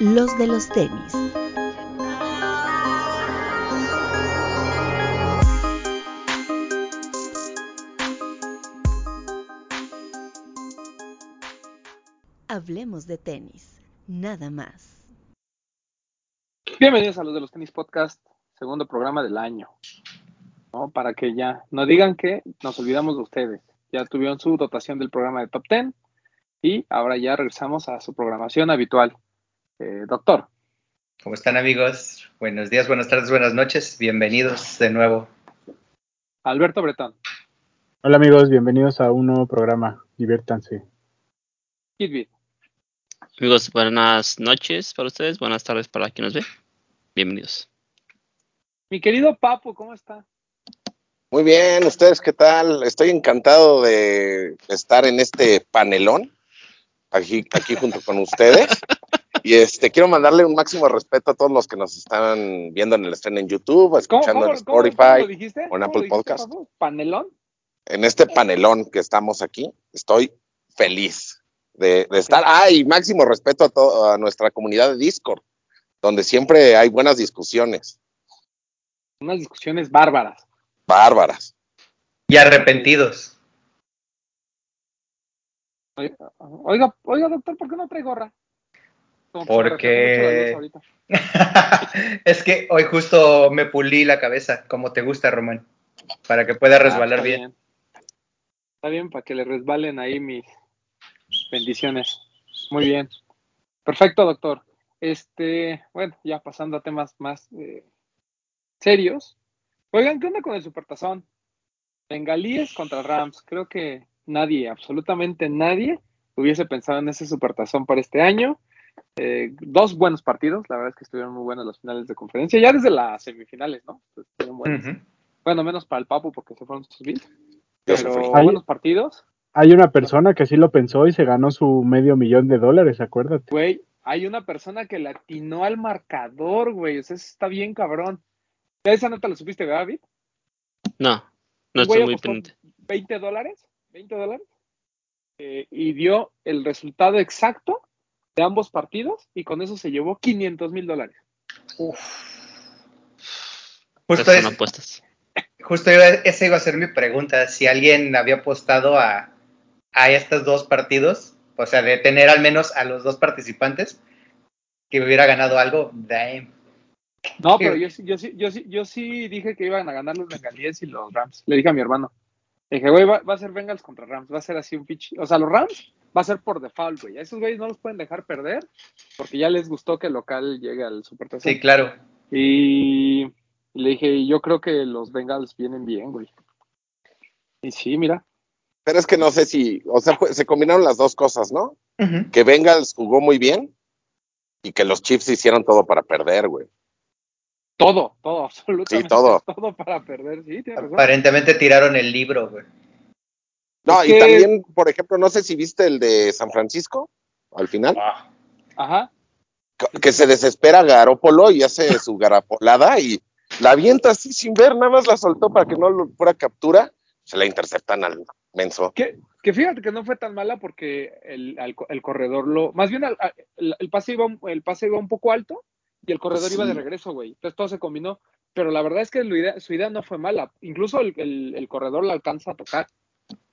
los de los tenis. Hablemos de tenis, nada más. Bienvenidos a los de los tenis podcast, segundo programa del año. Para que ya no digan que nos olvidamos de ustedes. Ya tuvieron su dotación del programa de Top 10 y ahora ya regresamos a su programación habitual. Eh, doctor. ¿Cómo están amigos? Buenos días, buenas tardes, buenas noches. Bienvenidos de nuevo. Alberto Bretón. Hola amigos, bienvenidos a un nuevo programa. Diviértanse. Kidbit. Amigos, buenas noches para ustedes, buenas tardes para quien nos ve. Bienvenidos. Mi querido Papo, ¿cómo está? Muy bien, ¿ustedes qué tal? Estoy encantado de estar en este panelón, aquí, aquí junto con ustedes. Y este quiero mandarle un máximo respeto a todos los que nos están viendo en el estreno en YouTube, escuchando en Spotify o en Apple Podcast. ¿Panelón? En este panelón que estamos aquí, estoy feliz de, estar. Ah, y máximo respeto a, toda a nuestra comunidad de Discord, donde siempre hay buenas discusiones. Unas discusiones bárbaras bárbaras. Y arrepentidos. Oiga, oiga, doctor, ¿por qué no trae gorra? Porque es que hoy justo me pulí la cabeza, como te gusta, Román, para que pueda ah, resbalar bien. Está bien, para que le resbalen ahí mis bendiciones. Muy bien. Perfecto, doctor. Este, bueno, ya pasando a temas más eh, serios. Oigan, ¿qué onda con el Supertazón? Bengalíes contra Rams. Creo que nadie, absolutamente nadie, hubiese pensado en ese Supertazón para este año. Eh, dos buenos partidos, la verdad es que estuvieron muy buenos los finales de conferencia, ya desde las semifinales, ¿no? Bueno, menos para el Papu porque se fueron sus bits. Pero buenos partidos. Hay una persona que sí lo pensó y se ganó su medio millón de dólares, acuérdate. Güey, hay una persona que le atinó al marcador, güey. O sea, eso está bien cabrón. Esa nota la supiste, David? No, no estoy muy pendiente. 20 dólares, 20 dólares, eh, y dio el resultado exacto de ambos partidos y con eso se llevó 500 mil dólares. Justo, es, apuestas. justo esa iba a ser mi pregunta, si alguien había apostado a, a estos dos partidos, o sea, de tener al menos a los dos participantes, que hubiera ganado algo, damn. No, pero yo, yo, sí, yo, sí, yo sí dije que iban a ganar los Bengalíes y los Rams. Le dije a mi hermano. Le dije, güey, va, a ser Bengals contra Rams. Va a ser así un pitch. O sea, los Rams va a ser por default, güey. A esos güeyes no los pueden dejar perder porque ya les gustó que el local llegue al Super Sí, claro. Y le dije, yo creo que los Bengals vienen bien, güey. Y sí, mira. Pero es que no sé si, o sea, se combinaron las dos cosas, ¿no? Que Bengals jugó muy bien y que los Chiefs hicieron todo para perder, güey. Todo, todo, absolutamente. Sí, todo. Todo para perder, sí, Aparentemente tiraron el libro, güey. No, y también, por ejemplo, no sé si viste el de San Francisco, al final. Ah. Ajá. Que se desespera Garópolo y hace su garapolada y la avienta así sin ver, nada más la soltó para que no lo fuera captura, se la interceptan al menso. Que, que fíjate que no fue tan mala porque el, el, corredor lo, más bien el, pase iba, el pase iba un poco alto y el corredor iba de regreso, güey. Entonces todo se combinó. Pero la verdad es que su idea no fue mala. Incluso el, corredor la alcanza a tocar.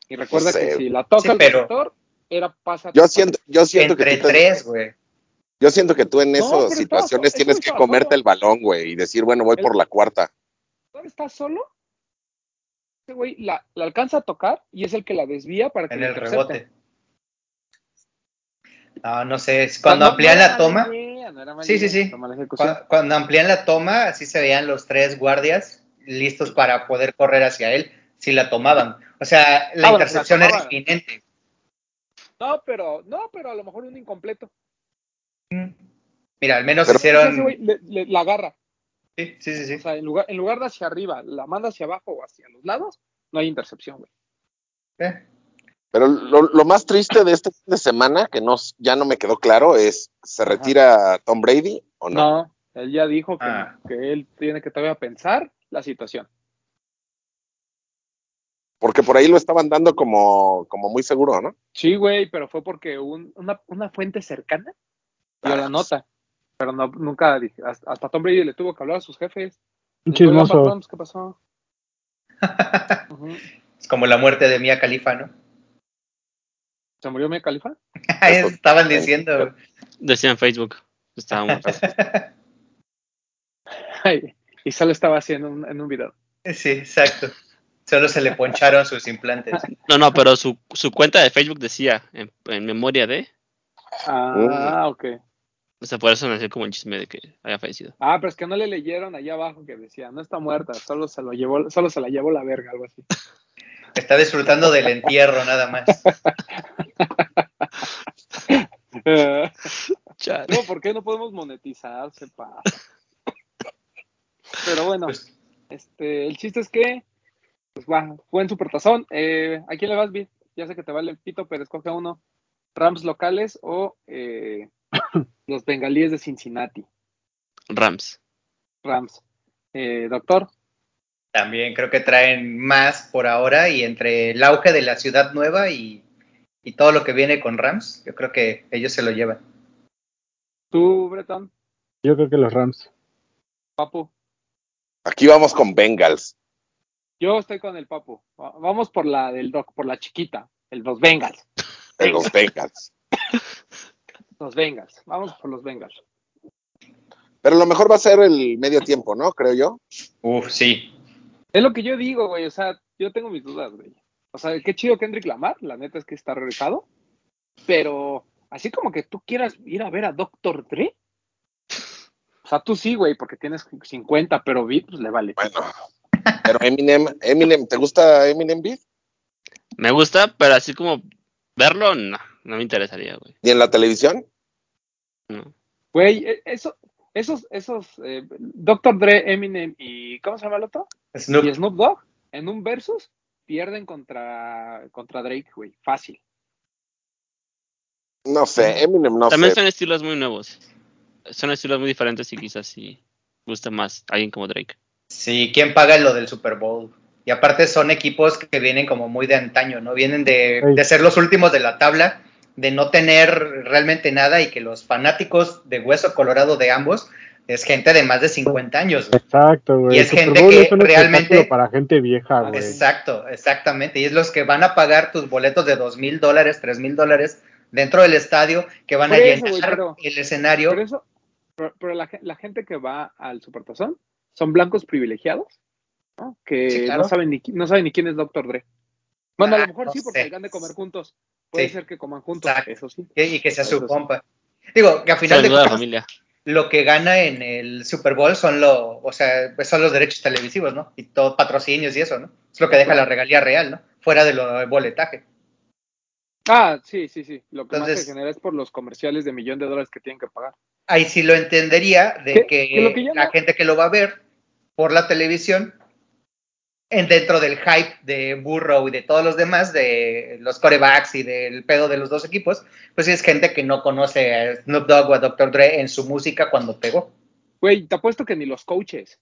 Y recuerda que si la toca el corredor, era pasa. Yo siento, yo siento que tú tres, güey. Yo siento que tú en esas situaciones tienes que comerte el balón, güey, y decir, bueno, voy por la cuarta. ¿Estás solo? Ese güey la, alcanza a tocar y es el que la desvía para que En el rebote. No, no sé, cuando amplían la toma. sí, sí, sí. Cuando, amplían la toma, así se veían los tres guardias listos para poder correr hacia él si la tomaban. O sea, la ah, intercepción era inminente. No, pero, no, pero a lo mejor un incompleto. Mira, al menos hicieron. la agarra. Sí, sí, sí, sí. O sea, en lugar, en lugar de hacia arriba, la manda hacia abajo o hacia los lados, no hay intercepción, güey. Eh. Pero lo, más triste de este fin de semana, que no, ya no me quedó claro, es, ¿se retira Tom Brady o no? No, él ya dijo que, ah. que él tiene que todavía pensar la situación. Porque por ahí lo estaban dando como, como muy seguro, ¿no? Sí, güey, pero fue porque una, una, fuente cercana dio la nota. Pero no, nunca dije, hasta, hasta Tom Brady le tuvo que hablar a sus jefes. Un Les dijo, "Oiga, chismoso. ¿Qué pasó? Es como la muerte de Mia Khalifa, ¿no? ¿Se murió mi califa? Estaban diciendo. Decía en Facebook. Estaba muerto. y solo estaba haciendo un, en un video. Sí, exacto. Solo se le poncharon sus implantes. No, no, pero su, su cuenta de Facebook decía en, en memoria de. Ah, ok. O sea, por eso nació como el chisme de que haya fallecido. Ah, pero es que no le leyeron allá abajo que decía, no está muerta, solo se lo llevó, solo se la llevó la verga, algo así. Está disfrutando del entierro nada más. Chale. no, ¿por qué no podemos monetizar? Se pasa. Pero bueno, Pues, este, el chiste es que, pues va, fue en Supertazón. Eh, ¿A quién le vas, Vid? Ya sé que te vale el pito, pero escoge uno. Rams locales o eh, los bengalíes de Cincinnati. Rams. Rams. Eh, doctor, también creo que traen más por ahora y entre el auge de la ciudad nueva y, y todo lo que viene con Rams, yo creo que ellos se lo llevan. tú, Breton, Yo creo que los Rams. Papu. Aquí vamos con Bengals. Yo estoy con el Papu. Va- Vamos por la del Doc, por la chiquita, el los Bengals. de los Bengals. Los Bengals. Vamos por los Bengals. Pero lo mejor va a ser el medio tiempo, ¿no? Creo yo. Uf, sí. Es lo que yo digo, güey. O sea, yo tengo mis dudas, güey. O sea, qué chido Kendrick Lamar. La neta es que está regresado. Pero así como que tú quieras ir a ver a Dr. Dre. O sea, tú sí, güey, porque tienes 50, pero Beat pues le vale. Bueno. Pero Eminem, Eminem, ¿te gusta Eminem Beat? Me gusta, pero así como verlo, no. No me interesaría, güey. ¿Y en la televisión? No. Güey, e- eso, esos, esos, eh, Dr. Dre, Eminem y, ¿cómo se llama el otro? Snoop. Y Snoop Dogg, en un versus, pierden contra, contra Drake, güey. Fácil. No sé, Eminem no También sé. son estilos muy nuevos. Son estilos muy diferentes y quizás sí gusta más alguien como Drake. Sí, ¿quién paga lo del Super Bowl? Y aparte son equipos que vienen como muy de antaño, ¿no? Vienen de, ser los últimos de la tabla, de no tener realmente nada y que los fanáticos de hueso colorado de ambos es gente de más de 50 años. güey. Exacto, güey. Y es Super gente Bowl que es un realmente- para gente vieja, güey. Exacto, exactamente. Y es los que van a pagar tus boletos de dos mil dólares, tres mil dólares dentro del estadio, que van a Por eso, llenar güey, pero- el escenario. Pero eso, pero, pero la, la gente que va al Supertazón son blancos privilegiados, ¿no? Que Sí, claro. no saben ni no saben ni quién es Dr. Dre. Bueno, a Ah, lo mejor no sí, porque han de comer juntos. Puede Sí. ser que coman juntos, Exacto. eso sí. y que sea su Eso sí. compa. Digo, que a final de cuentas, familia. lo que gana en el Super Bowl son lo, o sea, pues son los derechos televisivos, ¿no? Y todo patrocinios y eso, ¿no? Es lo que deja la regalía real, ¿no? Fuera de lo del boletaje. Ah, sí, sí, sí. Lo que más Entonces- se genera es por los comerciales de millón de dólares que tienen que pagar. Ahí sí lo entendería de ¿Qué? que, ¿Qué lo que yo la no- gente que lo va a ver por la televisión, en dentro del hype de Burrow y de todos los demás, de los corebacks y del pedo de los dos equipos, pues es gente que no conoce a Snoop Dogg o a Dr. Dre en su música cuando pegó. Güey, te apuesto que ni los coaches.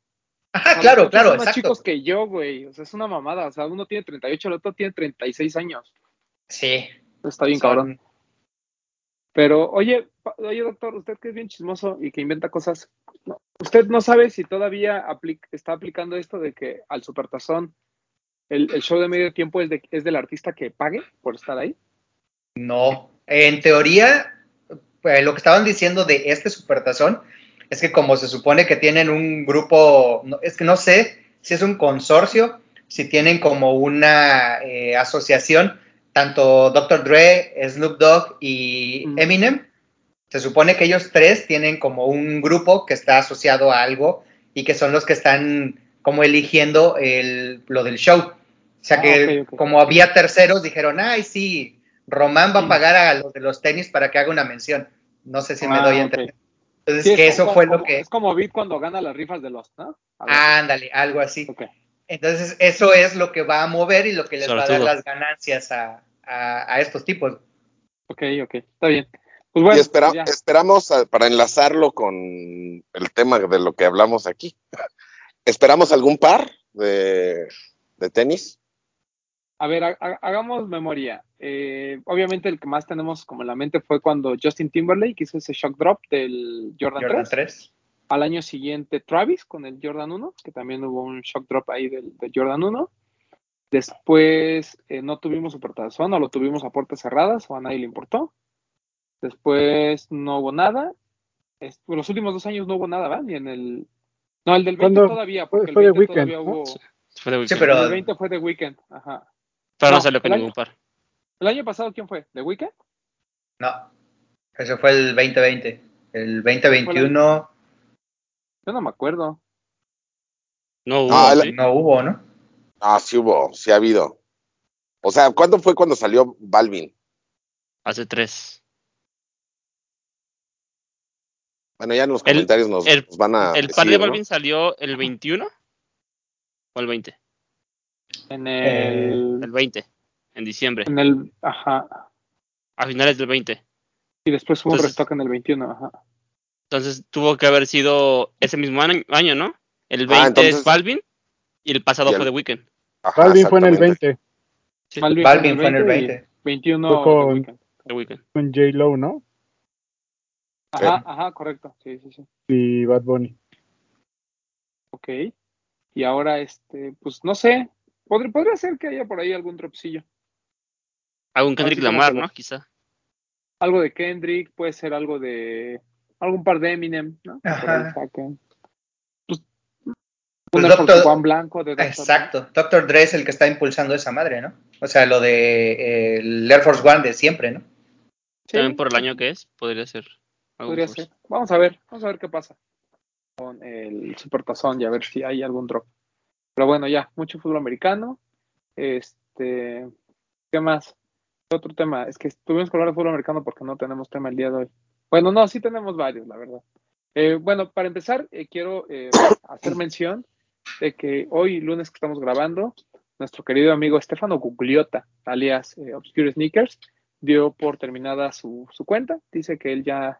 O Ajá, sea, claro, claro, Son más exacto. chicos que yo, güey. O sea, es una mamada. O sea, uno tiene 38, el otro tiene 36 años. Sí. Está bien, cabrón. Pero, oye, oye, doctor, usted que es bien chismoso y que inventa cosas, ¿usted no sabe si todavía está aplicando esto de que al supertazón el, el show de medio tiempo es, de, es del artista que pague por estar ahí? No, en teoría, pues, lo que estaban diciendo de este supertazón es que como se supone que tienen un grupo, es que no sé si es un consorcio, si tienen como una eh, asociación, tanto Dr. Dre, Snoop Dogg y Mm. Eminem, se supone que ellos tres tienen como un grupo que está asociado a algo y que son los que están como eligiendo el, lo del show. O sea Ah, que como había terceros, dijeron, ay, sí, Román va a pagar a los de los tenis para que haga una mención. No sé si me Ah, doy a ok. entender. Entonces, Sí, es que como- eso fue como- lo que... Es como Beat cuando gana las rifas de los, ¿no? Ándale, algo así. Entonces, eso es lo que va a mover y lo que les va a dar las ganancias a, a- a estos tipos. Ok, ok, está bien. Pues bueno, y espera- ya. esperamos a- para enlazarlo con el tema de lo que hablamos aquí. ¿Esperamos algún par de, de tenis? A ver, hagamos memoria. Eh, obviamente el que más tenemos como en la mente fue cuando Justin Timberlake hizo ese shock drop del Jordan, 3. Al año siguiente Travis con el Jordan 1, que también hubo un shock drop ahí del, Jordan 1. Después eh, no tuvimos supertazón o lo tuvimos a puertas cerradas o a nadie le importó. Después no hubo nada. los últimos dos años no hubo nada, ¿verdad? Ni en el... No, el del 20 todavía, porque fue, el 20 todavía hubo... Fue de sí, pero... El 20 fue de Weekend, ajá. Pero no, salió con ningún par. ¿El año pasado quién fue? ¿The Weeknd? No. Ese fue el 2020. El 2021. Yo no me acuerdo. No hubo. Ah, No hubo, ¿no? Ah, sí hubo, sí ha habido. O sea, ¿cuándo fue cuando salió Balvin? Hace tres. Bueno, ya en los comentarios nos, van a. ¿El par de Balvin salió el 21 o el 20? En el... el 20, en diciembre. En el, ajá. A finales del 20. Y después hubo un restock en el 21, ajá. Entonces tuvo que haber sido ese mismo año, ¿no? El 20 ah, es Balvin y el pasado fue The Weeknd. Balvin fue en el 20. Balvin, fue en el 20. 21 con, The Weeknd. Con J. Lo, ¿no? Ajá, ajá, correcto. Sí, sí, sí. Y Bad Bunny. Ok. Y ahora, este, pues no sé, Podría, podría ser que haya por ahí algún dropsillo. Algún Kendrick Lamar, ¿no? Quizá. Algo de Kendrick, puede ser algo de. Algún par de Eminem, ¿no? Ajá. Pues, pues Doctor, Juan Blanco de Exacto. Doctor Dre es el que está impulsando esa madre, ¿no? O sea, lo de eh, el Air Force One de siempre, ¿no? Sí. También por el año que es, podría ser. Podría ser. Vamos a ver, vamos a ver qué pasa con el Supertazón y a ver si hay algún drop. Pero bueno, ya, mucho fútbol americano. Este, ¿qué más? Otro tema, es que tuvimos que hablar de fútbol americano porque no tenemos tema el día de hoy. Bueno, no, sí tenemos varios, la verdad. Eh, bueno, para empezar, eh, quiero eh, hacer mención de que hoy, lunes que estamos grabando, nuestro querido amigo Estefano Gugliota, alias Obscure Sneakers, dio por terminada su, su, cuenta. Dice que él ya,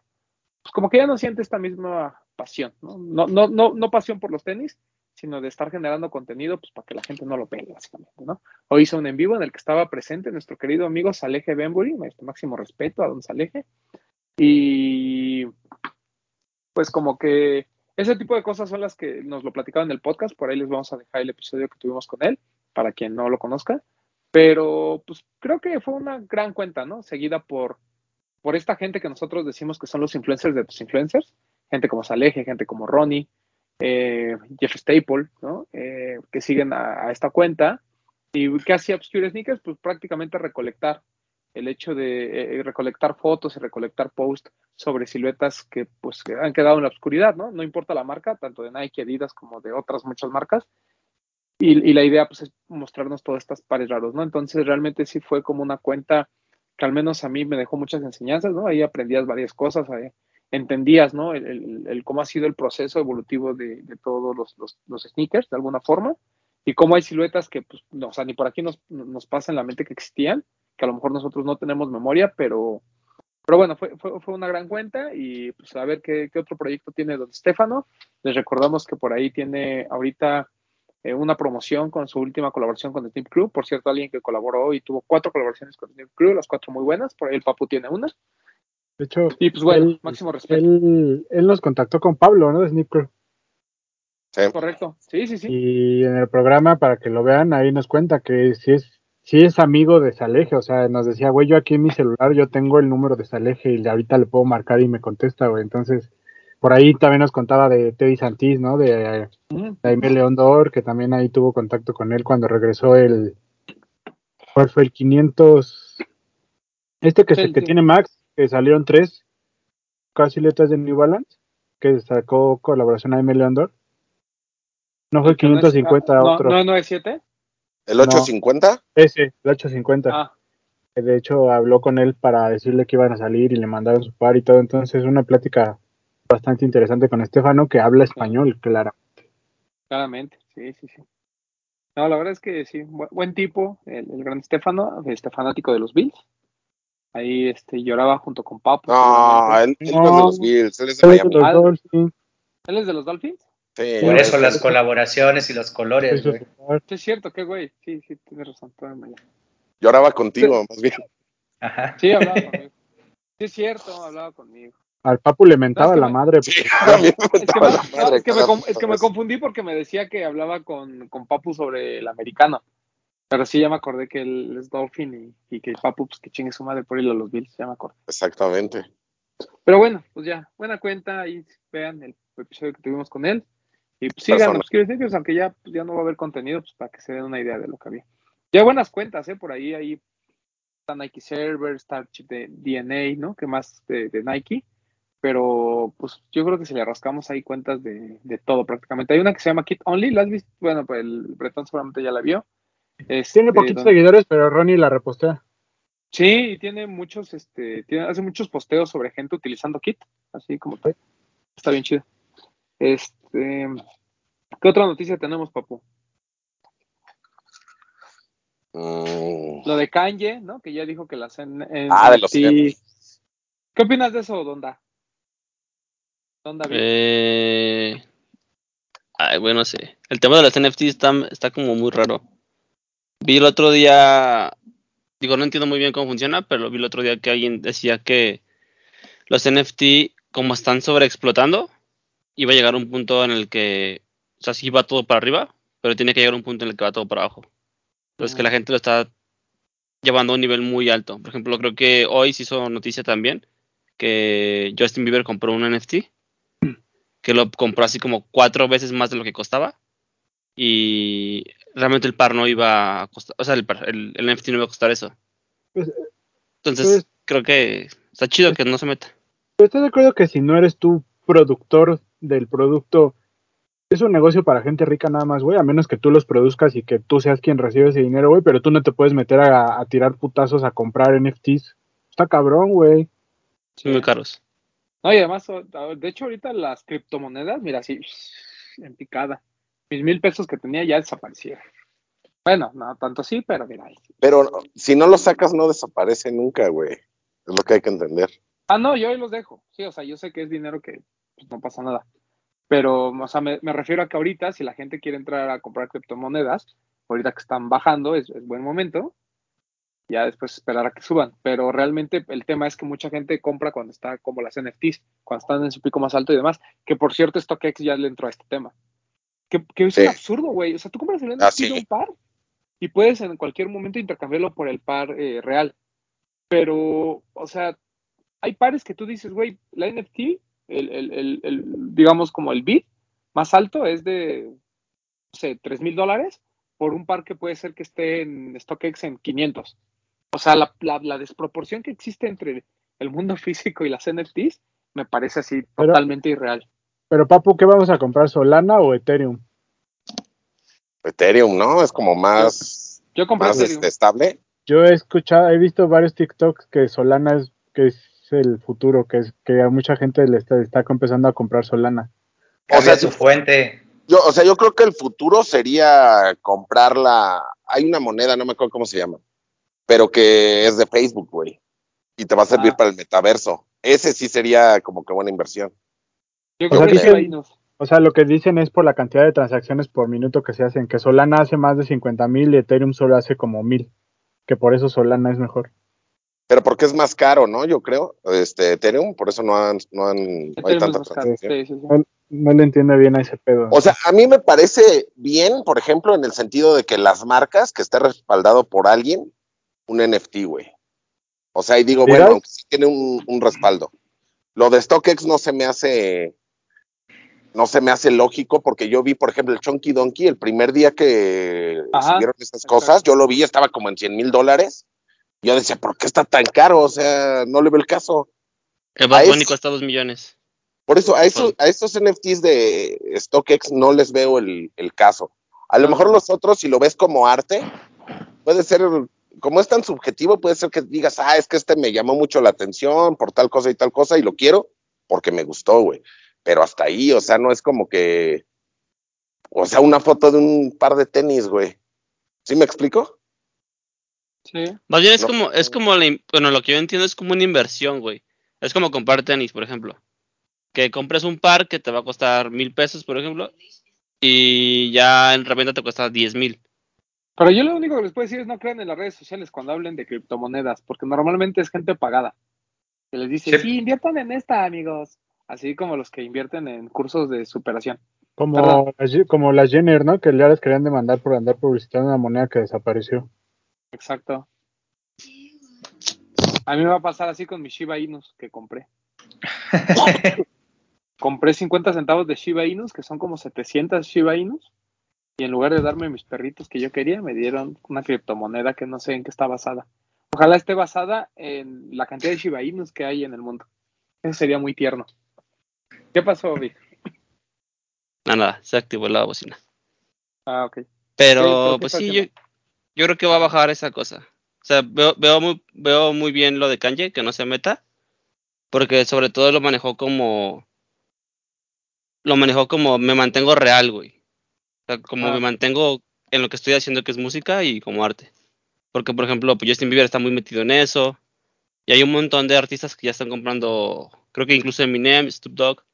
pues como que ya no siente esta misma pasión, ¿no? No, no, no, no pasión por los tenis, sino de estar generando contenido pues para que la gente no lo pegue, básicamente, ¿no? Hoy hizo un en vivo en el que estaba presente nuestro querido amigo Saleje Benbury, nuestro máximo respeto a don Saleje, y pues como que ese tipo de cosas son las que nos lo platicaba en el podcast, por ahí les vamos a dejar el episodio que tuvimos con él, para quien no lo conozca, pero pues creo que fue una gran cuenta, ¿no? Seguida por, por esta gente que nosotros decimos que son los influencers de tus influencers, gente como Saleje, gente como Ronnie, eh, Jeff Staple, ¿no? Eh, que siguen a, esta cuenta. ¿Y qué hacía Obscure Sneakers? Pues prácticamente recolectar el hecho de eh, recolectar fotos y recolectar posts sobre siluetas que pues han quedado en la oscuridad, ¿no? No importa la marca, tanto de Nike, Adidas como de otras muchas marcas. Y, la idea pues es mostrarnos todas estas pares raros, ¿no? Entonces realmente sí fue como una cuenta que al menos a mí me dejó muchas enseñanzas, ¿no? Ahí aprendías varias cosas, entendías, ¿no? El, cómo ha sido el proceso evolutivo de, todos los, sneakers, de alguna forma, y cómo hay siluetas que, pues, no, o sea, ni por aquí nos, nos pasa en la mente que existían, que a lo mejor nosotros no tenemos memoria, pero, pero bueno, fue, fue, fue una gran cuenta y pues a ver qué, qué, otro proyecto tiene Don Stefano. Les recordamos que por ahí tiene ahorita eh, una promoción con su última colaboración con el Team Crew. Por cierto, alguien que colaboró y tuvo cuatro colaboraciones con el Team Crew, las cuatro muy buenas. Por ahí el Papu tiene una. De hecho, y pues bueno, él, máximo respeto. Él, nos contactó con Pablo, ¿no? De Snipper. Sí. Correcto, sí, sí, sí. Y en el programa, para que lo vean, ahí nos cuenta que si es, si es amigo de Saleje, o sea, nos decía, güey, yo aquí en mi celular yo tengo el número de Saleje y ahorita le puedo marcar y me contesta, güey. Entonces, por ahí también nos contaba de Teddy Santis, ¿no? De, Jaime León Dor, que también ahí tuvo contacto con él cuando regresó el. ¿Cuál fue el 500? Este que, que tiene Max, que salieron tres casi letras de New Balance, que sacó colaboración a M. Leondor. ¿No fue el 550 no otro? ¿No, no es 7? ¿El 850? ese, el 850. Ah. De hecho, habló con él para decirle que iban a salir y le mandaron su par y todo. Entonces, una plática bastante interesante con Estefano, que habla español, claro. Claramente, sí, sí, sí. No, la verdad es que sí, buen, tipo, el, el gran Estefano, este fanático de los Bills. Ahí este, lloraba junto con Papo. No, él, es de los Bills, él es de Miami. ¿Él es de los Dolphins? Por eso las colaboraciones y los colores, güey. Sí, es cierto, qué güey. Sí, sí, tienes razón. Yo hablaba contigo, más bien. Ajá. Sí, hablaba conmigo. Sí, es cierto, hablaba conmigo. Al Papu le mentaba la madre. La. Es que, me, es que me confundí porque me decía que hablaba con, con Papu sobre el americano. Pero sí, ya me acordé que él es Dolphin y, y que el Papu, pues que chingue su madre por ir a los Bills, ya me acordé. Exactamente. Pero bueno, pues ya, buena cuenta, ahí vean el episodio que tuvimos con él. Y pues síganos, quiero aunque ya, pues, ya no va a haber contenido, pues para que se den una idea de lo que había. Ya buenas cuentas, ¿eh? Por ahí, ahí está Nike Server, está de DNA, ¿no? Que más de, Nike. Pero pues yo creo que si le rascamos ahí cuentas de, de, todo prácticamente. Hay una que se llama Kit Only, ¿la has visto? Bueno, pues el Bretón seguramente ya la vio. Este, tiene poquitos seguidores, pero Ronnie la repostea. Sí, y tiene muchos, este, tiene, hace muchos posteos sobre gente utilizando Kit, así como está bien chido. Este, ¿qué otra noticia tenemos, papu? Mm. Lo de Kanye, ¿no? Que ya dijo que las en, Ah, de los ¿Qué opinas de eso, Donda? Donda eh... Ay, bueno, sé. El tema de las NFT está, está como muy raro. Vi el otro día, digo, no entiendo muy bien cómo funciona, pero vi el otro día que alguien decía que los NFT, como están sobreexplotando, iba a llegar a un punto en el que, o sea, sí va todo para arriba, pero tiene que llegar a un punto en el que va todo para abajo. Entonces, que la gente lo está llevando a un nivel muy alto. Por ejemplo, creo que hoy se hizo noticia también que Justin Bieber compró un NFT, que lo compró así como cuatro veces más de lo que costaba. Y realmente el par no iba a costar, o sea, el, el, NFT no iba a costar eso. Pues, Entonces, pues, creo que está chido que no se meta. Estoy de acuerdo que si no eres tú productor del producto es un negocio para gente rica nada más, güey, a menos que tú los produzcas y que tú seas quien recibe ese dinero, güey, pero tú no te puedes meter a, tirar putazos a comprar NFTs. Está cabrón, güey. Son muy caros. No, y además, de hecho, ahorita las criptomonedas, mira, así, en picada. Mis mil pesos que tenía ya desaparecieron. Bueno, no tanto sí, pero mira. Pero si no los sacas, no desaparece nunca, güey. Es lo que hay que entender. Ah, no, yo ahí los dejo. Sí, o sea, yo sé que es dinero que pues, no pasa nada. Pero, o sea, me, refiero a que ahorita, si la gente quiere entrar a comprar criptomonedas, ahorita que están bajando, es, buen momento. Ya después esperar a que suban. Pero realmente el tema es que mucha gente compra cuando está como las NFTs, cuando están en su pico más alto y demás. Que por cierto, StockX ya le entró a este tema. Que, es un absurdo, güey. O sea, tú compras el NFT de un par y puedes en cualquier momento intercambiarlo por el par eh, real. Pero, o sea, hay pares que tú dices, güey, la NFT el, el, el, digamos como el bid más alto es de, no sé, 3 mil dólares por un par que puede ser que esté en StockX en 500. O sea, la, la, desproporción que existe entre el mundo físico y las NFTs me parece así totalmente irreal. Pero Papu, ¿qué vamos a comprar? ¿Solana o Ethereum? Ethereum, ¿no? Es como más, yo, más estable. Yo he escuchado, he visto varios TikToks que Solana es, que es el futuro, que es que a mucha gente le está, está empezando a comprar Solana. O sea, su fuente. Yo, o sea, yo creo que el futuro sería comprarla. Hay una moneda, no me acuerdo cómo se llama, pero que es de Facebook, güey. Y te va a servir ah. para el metaverso. Ese sí sería como que buena inversión. o, sea, lo que dicen es por la cantidad de transacciones por minuto que se hacen, que Solana hace más de 50 mil y Ethereum solo hace como mil, que por eso Solana es mejor pero porque es más caro, ¿no? Yo creo, este Ethereum, por eso no han, no han, hay tanta no, le entiende bien a ese pedo. O sea, a mí me parece bien, por ejemplo, en el sentido de que las marcas, que esté respaldado por alguien, un NFT, güey. O sea, y digo, bueno, aunque sí tiene un, un, respaldo. Lo de StockX no se me hace, no se me hace lógico, porque yo vi, por ejemplo, el Chunky Donkey, el primer día que siguieron estas cosas, yo lo vi, estaba como en 100 mil dólares yo decía, ¿por qué está tan caro? O sea, no le veo el caso. El Bad Bunny cuesta dos millones. Por eso, a, eso, a estos NFTs de StockX no les veo el, caso. A lo mejor los otros, si lo ves como arte, puede ser, como es tan subjetivo, puede ser que digas, ah, es que este me llamó mucho la atención por tal cosa y tal cosa y lo quiero porque me gustó, güey. Pero hasta ahí, o sea, no es como que, o sea, una foto de un par de tenis, güey. ¿Sí me explico? Más bien es como, es como bueno, lo que yo entiendo es como una inversión, güey. Es como comprar tenis, por ejemplo. que compres un par que te va a costar mil pesos, por ejemplo, y ya en reventa te cuesta diez mil. Pero yo lo único que les puedo decir es no crean en las redes sociales cuando hablen de criptomonedas, porque normalmente es gente pagada. Que les dice, sí, inviertan en esta, amigos. Así como los que invierten en cursos de superación. Como, las, como las Jenner, ¿no? Que ya les querían demandar por andar publicitando una moneda que desapareció. Exacto. A mí me va a pasar así con mis Shiba Inus que compré. compré 50 centavos de Shiba Inus, que son como 700 Shiba Inus, y en lugar de darme mis perritos que yo quería, me dieron una criptomoneda que no sé en qué está basada. Ojalá esté basada en la cantidad de Shiba Inus que hay en el mundo. Eso sería muy tierno. ¿Qué pasó, Vic? Nada, se activó la bocina. Ah, ok. Pero, pues sí, yo, yo, creo que va a bajar esa cosa. O sea, veo, veo, muy, veo muy bien lo de Kanye, que no se meta, porque sobre todo lo manejó como... Lo manejó como me mantengo real, güey. O sea, como me mantengo en lo que estoy haciendo, que es música y como arte. Porque, por ejemplo, pues Justin Bieber está muy metido en eso. Y hay un montón de artistas que ya están comprando, creo que incluso Eminem, Snoop Dogg.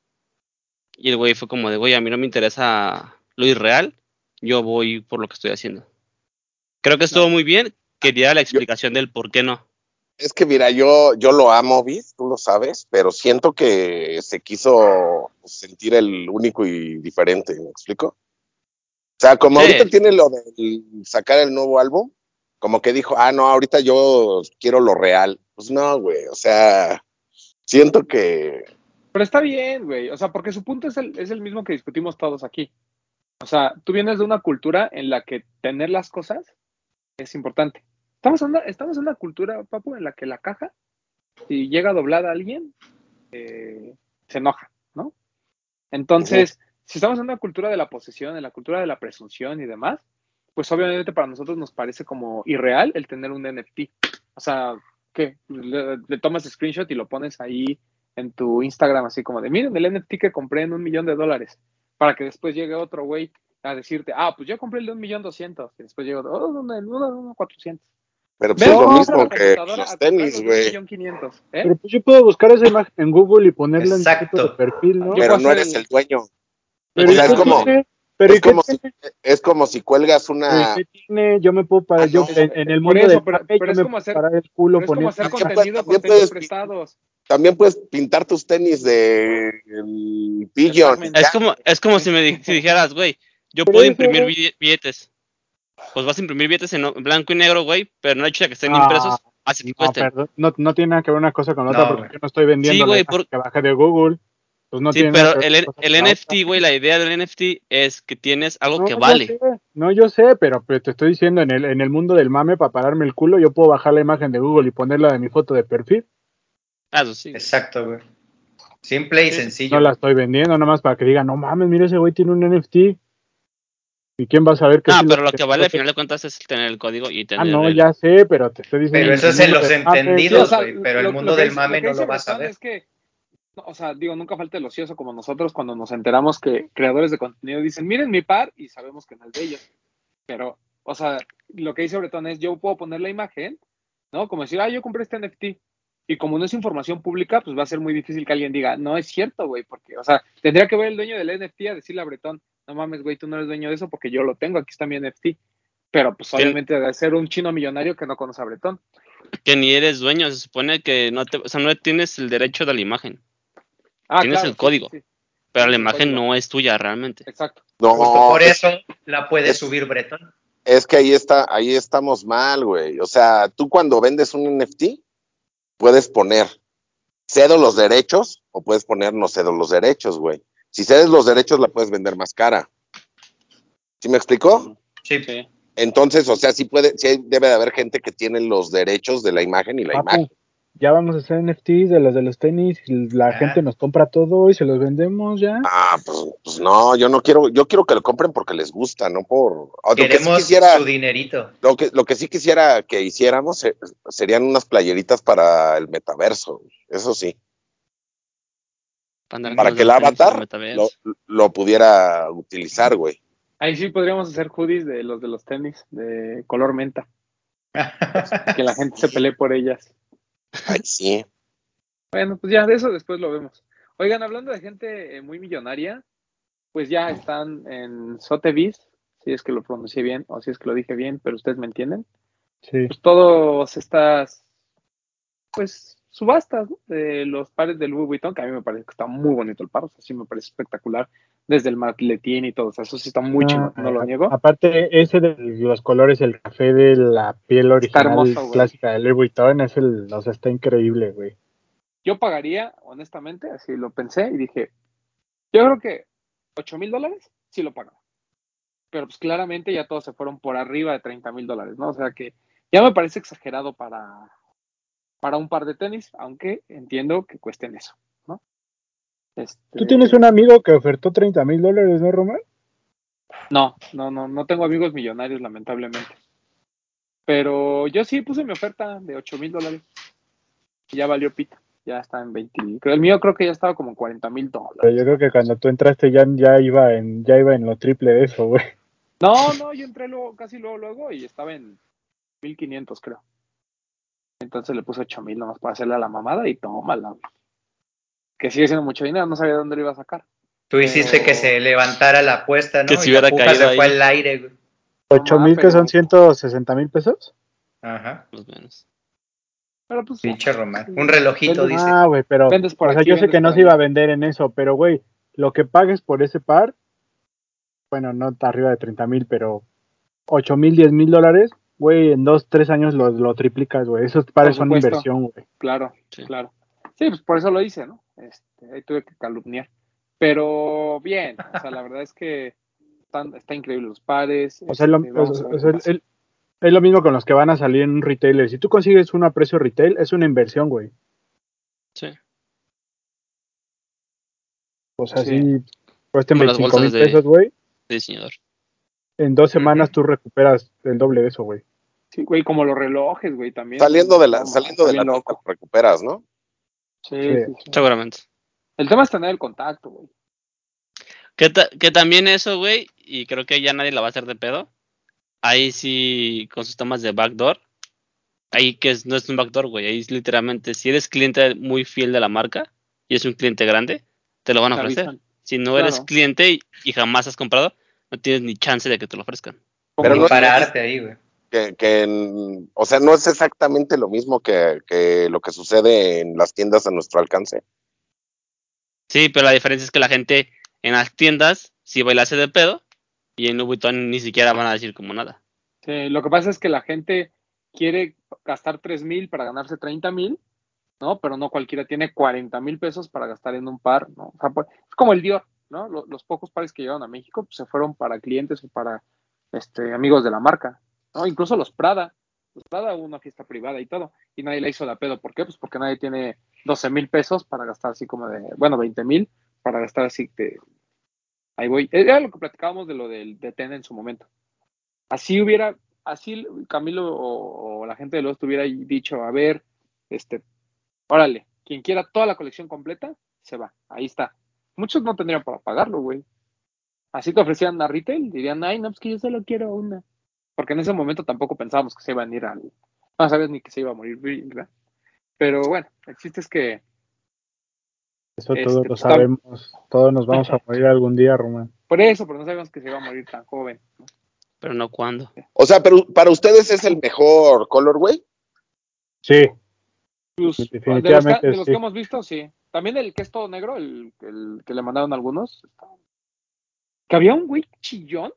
Y el güey fue como de, güey, a mí no me interesa lo irreal, yo voy por lo que estoy haciendo. Creo que estuvo muy bien, quería la explicación del por qué no. Es que mira, yo, yo lo amo, Viz, tú lo sabes, pero siento que se quiso sentir el único y diferente, ¿me explico? O sea, como ahorita tiene lo de sacar el nuevo álbum, como que dijo, ah, no, ahorita yo quiero lo real. Pues no, güey, o sea, siento que pero está bien, güey. O sea, porque su punto es el, es el mismo que discutimos todos aquí. O sea, tú vienes de una cultura en la que tener las cosas es importante. Estamos en una, estamos en una cultura, papu, en la que la caja, si llega doblada a alguien, eh, se enoja, ¿no? Entonces, si estamos en una cultura de la posesión, en la cultura de la presunción y demás, pues obviamente para nosotros nos parece como irreal el tener un NFT. O sea, ¿qué? Le, le tomas screenshot y lo pones ahí en tu Instagram, así como de, miren el NFT que compré en un millón de dólares, para que después llegue otro güey a decirte, ah, pues yo compré el de un millón doscientos, y después llega, oh, uno, uno, cuatrocientos. Pero pues es lo mismo que los tenis, güey. ¿eh? Pero pues yo puedo buscar esa imagen en Google y ponerla Exacto. en tu perfil, ¿no? Pero no eres el, dueño. Pero o sea, es como, pero es, como si, es como si cuelgas una. Tiene? Yo me puedo parar, ah, yo en, el mundo de pero, pero, es como hacer, el culo pero es como hacer contenido con tenis prestados. También puedes pintar tus tenis de Pigeon. Es como, es como si me dijeras, güey, yo puedo imprimir billetes. Pues vas a imprimir billetes en blanco y negro, güey, pero no hay hecho que estén impresos hace que no, No, no, tiene nada que ver una cosa con otra porque yo no estoy vendiendo sí, que bajé de Google. Pues no sí, pero el, el NFT, güey, la idea del NFT es que tienes algo que vale. No, yo sé, pero, pero, te estoy diciendo, en el, en el mundo del mame, para pararme el culo, yo puedo bajar la imagen de Google y ponerla de mi foto de perfil. Ah, eso sí. Exacto, güey. Simple y sencillo. No la estoy vendiendo, nada más para que digan, no mames, mira ese güey tiene un NFT. ¿Y quién va a saber que Ah, pero lo que vale al final de cuentas es tener el código y tener. Ah, no, ya sé, pero te estoy diciendo. Pero eso es en los entendidos, güey. pero el mundo del mame no lo vas a ver. Es que, o sea, digo, nunca falta el ocioso como nosotros cuando nos enteramos que creadores de contenido dicen, miren mi par, y sabemos que no es de ellos. Pero, o sea, lo que dice Bretón es, yo puedo poner la imagen, ¿no? Como decir, ah, yo compré este NFT y como no es información pública, pues va a ser muy difícil que alguien diga, no es cierto, güey, porque, o sea, tendría que ver el dueño del NFT a decirle a Bretón, no mames, güey, tú no eres dueño de eso porque yo lo tengo, aquí está mi NFT. Pero pues obviamente debe ser un chino millonario que no conoce a Bretón. Que ni eres dueño, se supone que no te, o sea, no tienes el derecho de la imagen. Ah, tienes el código. Pero la imagen no es tuya realmente. Exacto. No, por eso la puedes subir Bretón. Es que ahí está, ahí estamos mal, güey. O sea, tú cuando vendes un NFT, puedes poner cedo los derechos o puedes poner no cedo los derechos, güey. Si cedes los derechos la puedes vender más cara. ¿Sí me explicó? Sí, sí. Entonces, o sea, sí puede, sí debe de haber gente que tiene los derechos de la imagen y la imagen. Ya vamos a hacer NFTs de los de los tenis la ah. gente nos compra todo y se los vendemos ya. Ah, pues, pues, no, yo no quiero, yo quiero que lo compren porque les gusta, no por. Queremos su dinerito. Lo que, lo que sí quisiera que hiciéramos eh, serían unas playeritas para el metaverso, eso sí. Para que el avatar lo, pudiera utilizar, güey. Ahí sí podríamos hacer hoodies de los de los tenis de color menta. que la gente se pelee por ellas. Ay, sí. Bueno, pues ya de eso después lo vemos. Oigan, hablando de gente eh, muy millonaria, pues ya están en Sotheby's, si es que lo pronuncié bien o si es que lo dije bien, pero ustedes me entienden. Sí. Pues todos estas, pues subastas de los pares de Louis Vuitton, que a mí me parece que está muy bonito el par, o sea, sí me parece espectacular, desde el matletín y todo, o sea, eso sí está muy chido, no lo niego. Aparte, ese de los colores, el café de la piel original hermoso, clásica de Louis Vuitton, es el, o sea, está increíble, güey. Yo pagaría, honestamente, así lo pensé y dije, yo creo que 8 mil dólares sí lo pagaba. Pero pues claramente ya todos se fueron por arriba de 30 mil dólares, ¿no? O sea que ya me parece exagerado para, para un par de tenis, aunque entiendo que cuesten eso, ¿no? Este, Tú tienes un amigo que ofertó 30 mil dólares, ¿no, Román? No, no, no, no tengo amigos millonarios, lamentablemente. Pero yo sí puse mi oferta de 8 mil dólares. Ya valió pita. Ya está en 20. creo- El mío creo que ya estaba como en 40 mil dólares. yo creo que cuando tú entraste ya, ya iba en ya iba en lo triple de eso, güey. No, no, yo entré luego, casi luego, luego y estaba en 1500, creo. Entonces le puse 8000 nomás para hacerle a la mamada y tómala. Que sigue siendo mucho dinero, no sabía dónde lo iba a sacar. Tú hiciste Pero- que se levantara la apuesta, ¿no? Que Y la hubiera caído se fue al aire, güey. No 8 más, mil que son 160 mil pesos. Ajá. Más menos. Pero pues. Pinche Román. Un relojito, Vendes- dice. Ah, güey, pero. Vendes por o sea, aquí, yo sé que no se iba a vender en eso, pero, güey, lo que pagues por ese par, bueno, no está arriba de 30 mil, pero 8 mil, 10 mil dólares, güey, en dos, tres años lo, lo triplicas, güey. Esos pares son supuesto. inversión, güey. Claro, Sí. claro. Sí, pues por eso lo hice, ¿no? Este, ahí tuve que calumniar. Pero bien, o sea, la verdad es que están, está increíble los pares. O sea, es lo, este, el- es lo mismo con los que van a salir en un retailer. Si tú consigues uno a precio retail, es una inversión, güey. Sí. O sea, Sí. si cuesten Como las 25 mil pesos, güey, Sí, señor. en dos semanas tú recuperas el doble de eso, güey. Sí, güey, como los relojes, güey, también. Saliendo de la, No, saliendo de la loco. lo recuperas, ¿no? Sí, Sí. sí, sí. Seguramente. El tema es tener el contacto, güey. Que, ta- que también eso, güey, y creo que ya nadie la va a hacer de pedo. Ahí sí, con sus temas de backdoor. Ahí que es- no es un backdoor, güey. Ahí es literalmente, si eres cliente muy fiel de la marca y es un cliente grande, te lo van a Te ofrecer. avisan. Si no eres Claro. cliente y, y jamás has comprado, no tienes ni chance de que te lo ofrezcan. Pero no- pararte ahí, güey. Que, que en- o sea, no es exactamente lo mismo que, que lo que sucede en las tiendas a nuestro alcance. Sí, pero la diferencia es que la gente en las tiendas sí hace de pedo y en Louis Vuitton ni siquiera van a decir como nada. Sí, lo que pasa es que la gente quiere gastar 3 mil para ganarse 30 mil, ¿no? Pero no cualquiera tiene 40 mil pesos para gastar en un par, ¿no? O sea, pues, es como el Dior, ¿no? Lo- Los, pocos pares que llegaron a México pues, se fueron para clientes o para este, amigos de la marca, ¿no? Incluso los Prada. Los Prada hubo una fiesta privada y todo, y nadie la hizo la pedo. ¿Por qué? Pues porque nadie tiene 12 mil pesos para gastar así como de, bueno, 20 mil para gastar así de... Ahí voy. Era lo que platicábamos de lo del de TEN en su momento. Así hubiera, así Camilo o, o la gente de los hubiera dicho, a ver, este, órale, quien quiera toda la colección completa, se va, ahí está. Muchos no tendrían para pagarlo, güey. Así te ofrecían a retail, dirían, ay, no, pues que yo solo quiero una. Porque en ese momento tampoco pensábamos que se iban a ir al, no sabes ni que se iba a morir, ¿verdad? Pero bueno, el chiste es que Eso Este, todos lo pues, sabemos. Todos nos vamos a morir algún día, Román. por eso, pero no sabíamos que se iba a morir tan joven. ¿no? Pero no cuándo. O sea, pero para ustedes es el mejor colorway. Sí, Pues, de los, que, Definitivamente, de los sí. que hemos visto, sí. También el que es todo negro, el, el que le mandaron algunos. Que había un güey chillón.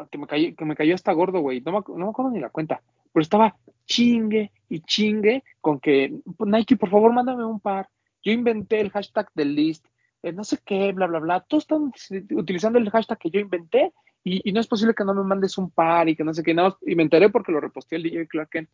Ah, Que me cayó, que me cayó hasta gordo, güey. No me, no me acuerdo ni la cuenta. Pero estaba chingue y chingue con que Nike, por favor, mándame un par. Yo inventé el hashtag del list. no sé qué, bla, bla, bla. Todos están utilizando el hashtag que yo inventé. Y, y no es posible que no me mandes un par y que no sé qué. Nada y me enteré porque lo reposteó el DJ Clark.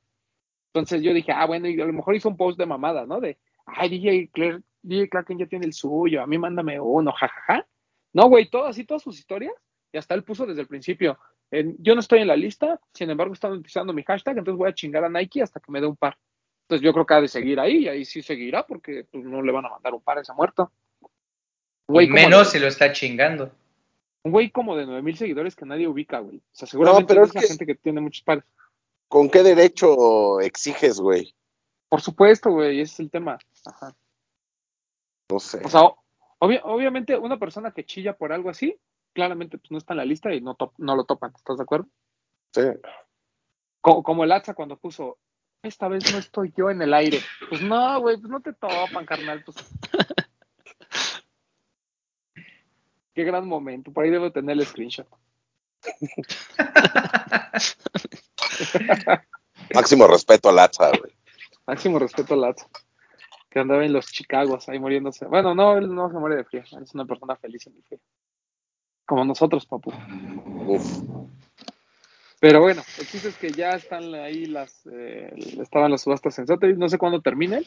Entonces yo dije, ah, bueno, y a lo mejor hizo un post de mamada, ¿no? De, ay, DJ, Clark, DJ Clark ya tiene el suyo, a mí mándame uno, jajaja. No, güey, todo así, todas sus historias, y hasta él puso desde el principio, en- yo no estoy en la lista, sin embargo están utilizando mi hashtag, entonces voy a chingar a Nike hasta que me dé un par. Entonces yo creo que ha de seguir ahí, y ahí sí seguirá, porque pues, no le van a mandar un par a ese muerto. Un güey Y como menos de- si lo está chingando. Un güey como de 9000 seguidores que nadie ubica, güey. O sea, seguramente pero es es la que- gente que tiene muchos pares. ¿Con qué derecho exiges, güey? Por supuesto, güey, ese es el tema. Ajá. No sé. O sea, obviamente una persona que chilla por algo así, claramente pues, no está en la lista y no, no lo topan, ¿estás de acuerdo? Sí. Como, el Atza cuando puso, esta vez no estoy yo en el aire. Pues no, güey, pues no te topan, carnal. Pues. Qué gran momento. Por ahí debo tener el screenshot. Máximo respeto al Atza, güey. Máximo respeto al Atza. Que andaba en los Chicagos ahí muriéndose. Bueno, no, él no se muere de frío. Es una persona feliz en el frío. Como nosotros, papu. Uf. Pero bueno, el chiste es que ya están ahí las, eh, estaban las subastas en Sotheby's, no sé cuándo terminen,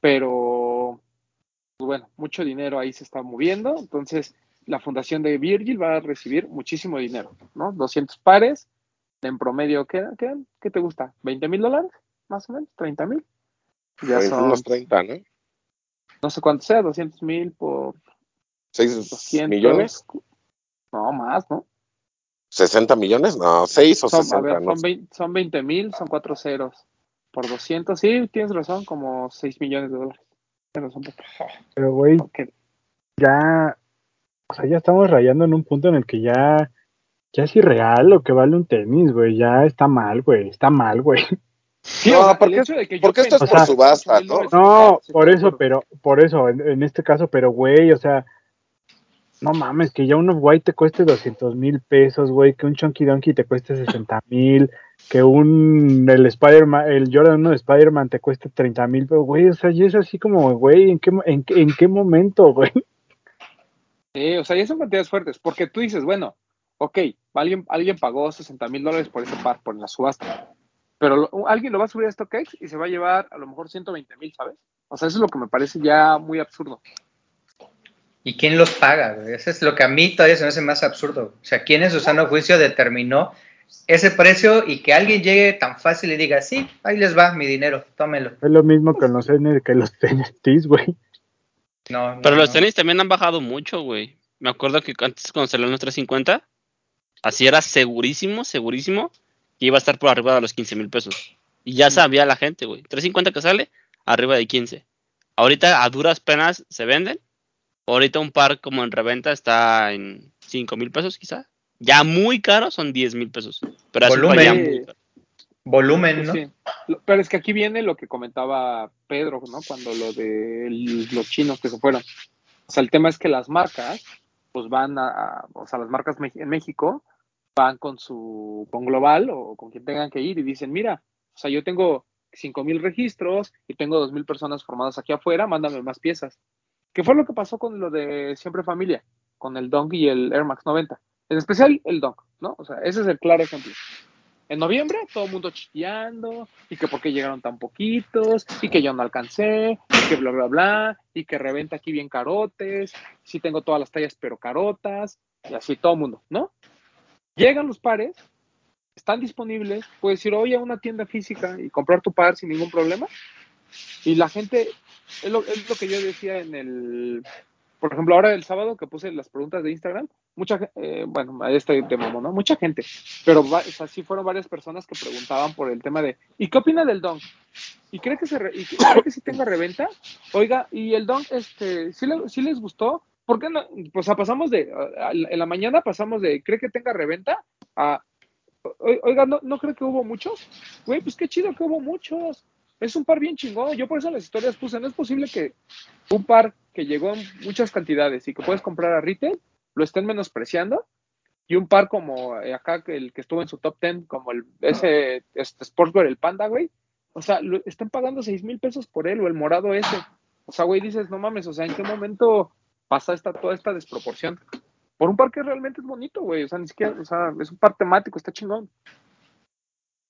pero pues bueno, mucho dinero ahí se está moviendo, entonces la fundación de Virgil va a recibir muchísimo dinero, ¿no? 200 pares, en promedio, ¿qué, qué, qué te gusta? ¿20 mil dólares? Más o menos, 30 mil. Ya son unos 30, ¿no? No sé cuánto sea, 200 mil por... 6 millones. No, más, ¿no? 60 millones, no, 6 o son, 60. A ver, son, 20, mil, son 4 ceros. Por 200, sí, tienes razón, como 6 millones de dólares. Pero, güey, ya, o sea, ya estamos rayando en un punto en el que ya, ya es irreal lo que vale un tenis, güey. Ya está mal, güey, está mal, güey. Sí, no, o sea, porque, porque esto es por subasta, ¿no? No, por eso, pero, por eso, en este caso, pero, güey, o sea, no mames, que ya un Off-White te cueste 200 mil pesos, güey, que un Chunky Donkey te cueste 60 mil, que un, el Spider-Man, el Jordan 1 de Spider-Man te cueste 30 mil, pero güey, o sea, y es así como, güey, ¿en qué, en, en qué momento, güey? Sí, o sea, ya son cantidades fuertes, porque tú dices, bueno, ok, alguien, alguien pagó 60 mil dólares por ese par, por la subasta, pero alguien lo va a subir a StockX y se va a llevar a lo mejor 120 mil, ¿sabes? O sea, eso es lo que me parece ya muy absurdo. ¿Y quién los paga? Eso es lo que a mí todavía se me hace más absurdo. O sea, ¿quién en su sano juicio determinó ese precio y que alguien llegue tan fácil y diga, sí, ahí les va mi dinero, tómelo? Es lo mismo que los, que los tenis, güey. No, Pero los tenis también han bajado mucho, güey. Me acuerdo que antes cuando salió los 350, así era segurísimo, segurísimo, que iba a estar por arriba de los 15 mil pesos. Y ya sabía la gente, güey. 350 que sale, arriba de 15. Ahorita a duras penas se venden Ahorita un par como en reventa está en 5 mil pesos quizá. Ya muy caro son 10 mil pesos. Pero Volumen. Volumen, ¿no? Pero es que aquí viene lo que comentaba Pedro, ¿no? Cuando lo de los chinos que se fueron. O sea, el tema es que las marcas, pues van a, o sea, las marcas en México van con su, con Global o con quien tengan que ir y dicen, mira, o sea, yo tengo 5 mil registros y tengo 2 mil personas formadas aquí afuera, mándame más piezas. ¿Qué fue lo que pasó con lo de Siempre Familia, con el Dunk y el Air Max 90. En especial el Dunk, ¿no? O sea, ese es el claro ejemplo. En noviembre, todo el mundo chillando, y que por qué llegaron tan poquitos, y que yo no alcancé, y que bla, bla, bla, y que reventa aquí bien carotes, sí tengo todas las tallas, pero carotas, y así todo el mundo, ¿no? Llegan los pares, están disponibles, puedes ir hoy a una tienda física y comprar tu par sin ningún problema, y la gente es lo, es lo que yo decía en el, por ejemplo, ahora el sábado que puse las preguntas de Instagram, mucha, eh, bueno, ahí estoy de momo, ¿no? Mucha gente, pero o sea, sí fueron varias personas que preguntaban por el tema de, ¿y qué opina del don? ¿Y cree que se cree que sí tenga reventa? Oiga, ¿y el don, este, sí, le, sí les gustó? ¿Por qué no? Pues a, pasamos de, en la mañana pasamos de, ¿cree que tenga reventa? A, oiga, ¿no, ¿no cree que hubo muchos? Güey, pues qué chido que hubo muchos es un par bien chingón. Yo por eso las historias puse, no es posible que un par que llegó en muchas cantidades y que puedes comprar a retail lo estén menospreciando y un par como eh, acá el que estuvo en su top 10 como el ese este Sportswear el Panda, güey. O sea, lo, están pagando seis mil pesos por él o el morado ese. O sea, güey, dices, no mames, o sea, ¿en qué momento pasa esta, toda esta desproporción? Por un par que realmente es bonito, güey. O sea, ni siquiera, o sea, es un par temático, está chingón.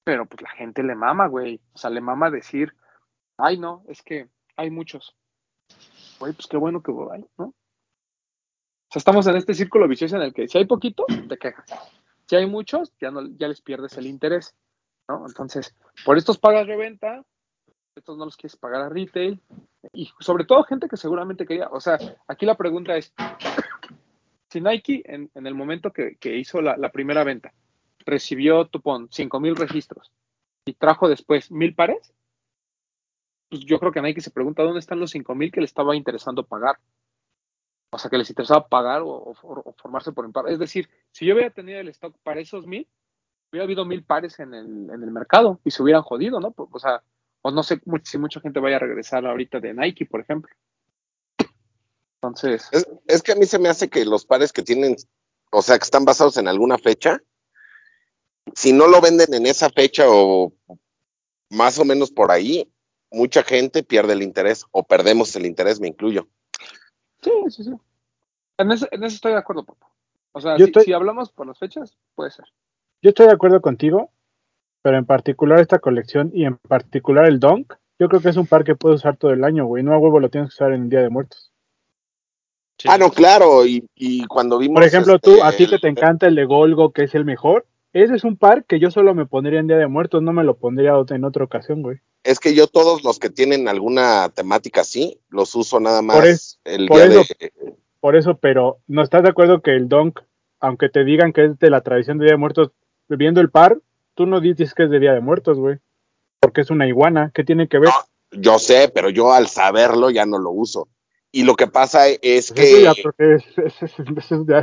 Pero pues la gente le mama, güey. O sea, le mama decir, ay, no, es que hay muchos. Güey, pues qué bueno que hay, ¿no? O sea, estamos en este círculo vicioso en el que si hay poquito, te quejas. Si hay muchos, ya, no, ya les pierdes el interés, ¿no? Entonces, por estos pagas reventa, estos no los quieres pagar a retail, y sobre todo gente que seguramente quería, o sea, aquí la pregunta es, si Nike en, el momento que, hizo la, primera venta, recibió, tu pon, 5 mil registros y trajo después mil pares, pues yo creo que Nike se pregunta dónde están los 5 mil que le estaba interesando pagar. O sea, que les interesaba pagar o, formarse por impar. Es decir, si yo hubiera tenido el stock para esos mil, hubiera habido mil pares en el, en el mercado y se hubieran jodido, ¿no? O sea, o no sé si mucha gente vaya a regresar ahorita de Nike, por ejemplo. Entonces. Es, que a mí se me hace que los pares que tienen, o sea, que están basados en alguna fecha, si no lo venden en esa fecha o más o menos por ahí, mucha gente pierde el interés o perdemos el interés, me incluyo. Sí, sí, sí. En eso, estoy de acuerdo, papá. O sea, si, hablamos por las fechas, puede ser. Yo estoy de acuerdo contigo, pero en particular esta colección y en particular el Donk, yo creo que es un par que puedes usar todo el año, güey. No a huevo lo tienes que usar en el Día de Muertos. Ah, no, claro. Y, y, cuando vimos. Por ejemplo, tú, a ti que te encanta el de Golgo, que es el mejor, ese es un par que yo solo me pondría en Día de Muertos, no me lo pondría en otra ocasión, güey. Es que yo todos los que tienen alguna temática así, los uso nada más el día de... Por eso, pero ¿no estás de acuerdo que el Donk, aunque te digan que es de la tradición de Día de Muertos, viendo el par, tú no dices que es de Día de Muertos, güey? Porque es una iguana, ¿qué tiene que ver? yo sé, pero yo al saberlo ya no lo uso. Y lo que pasa es pues que... Ya, porque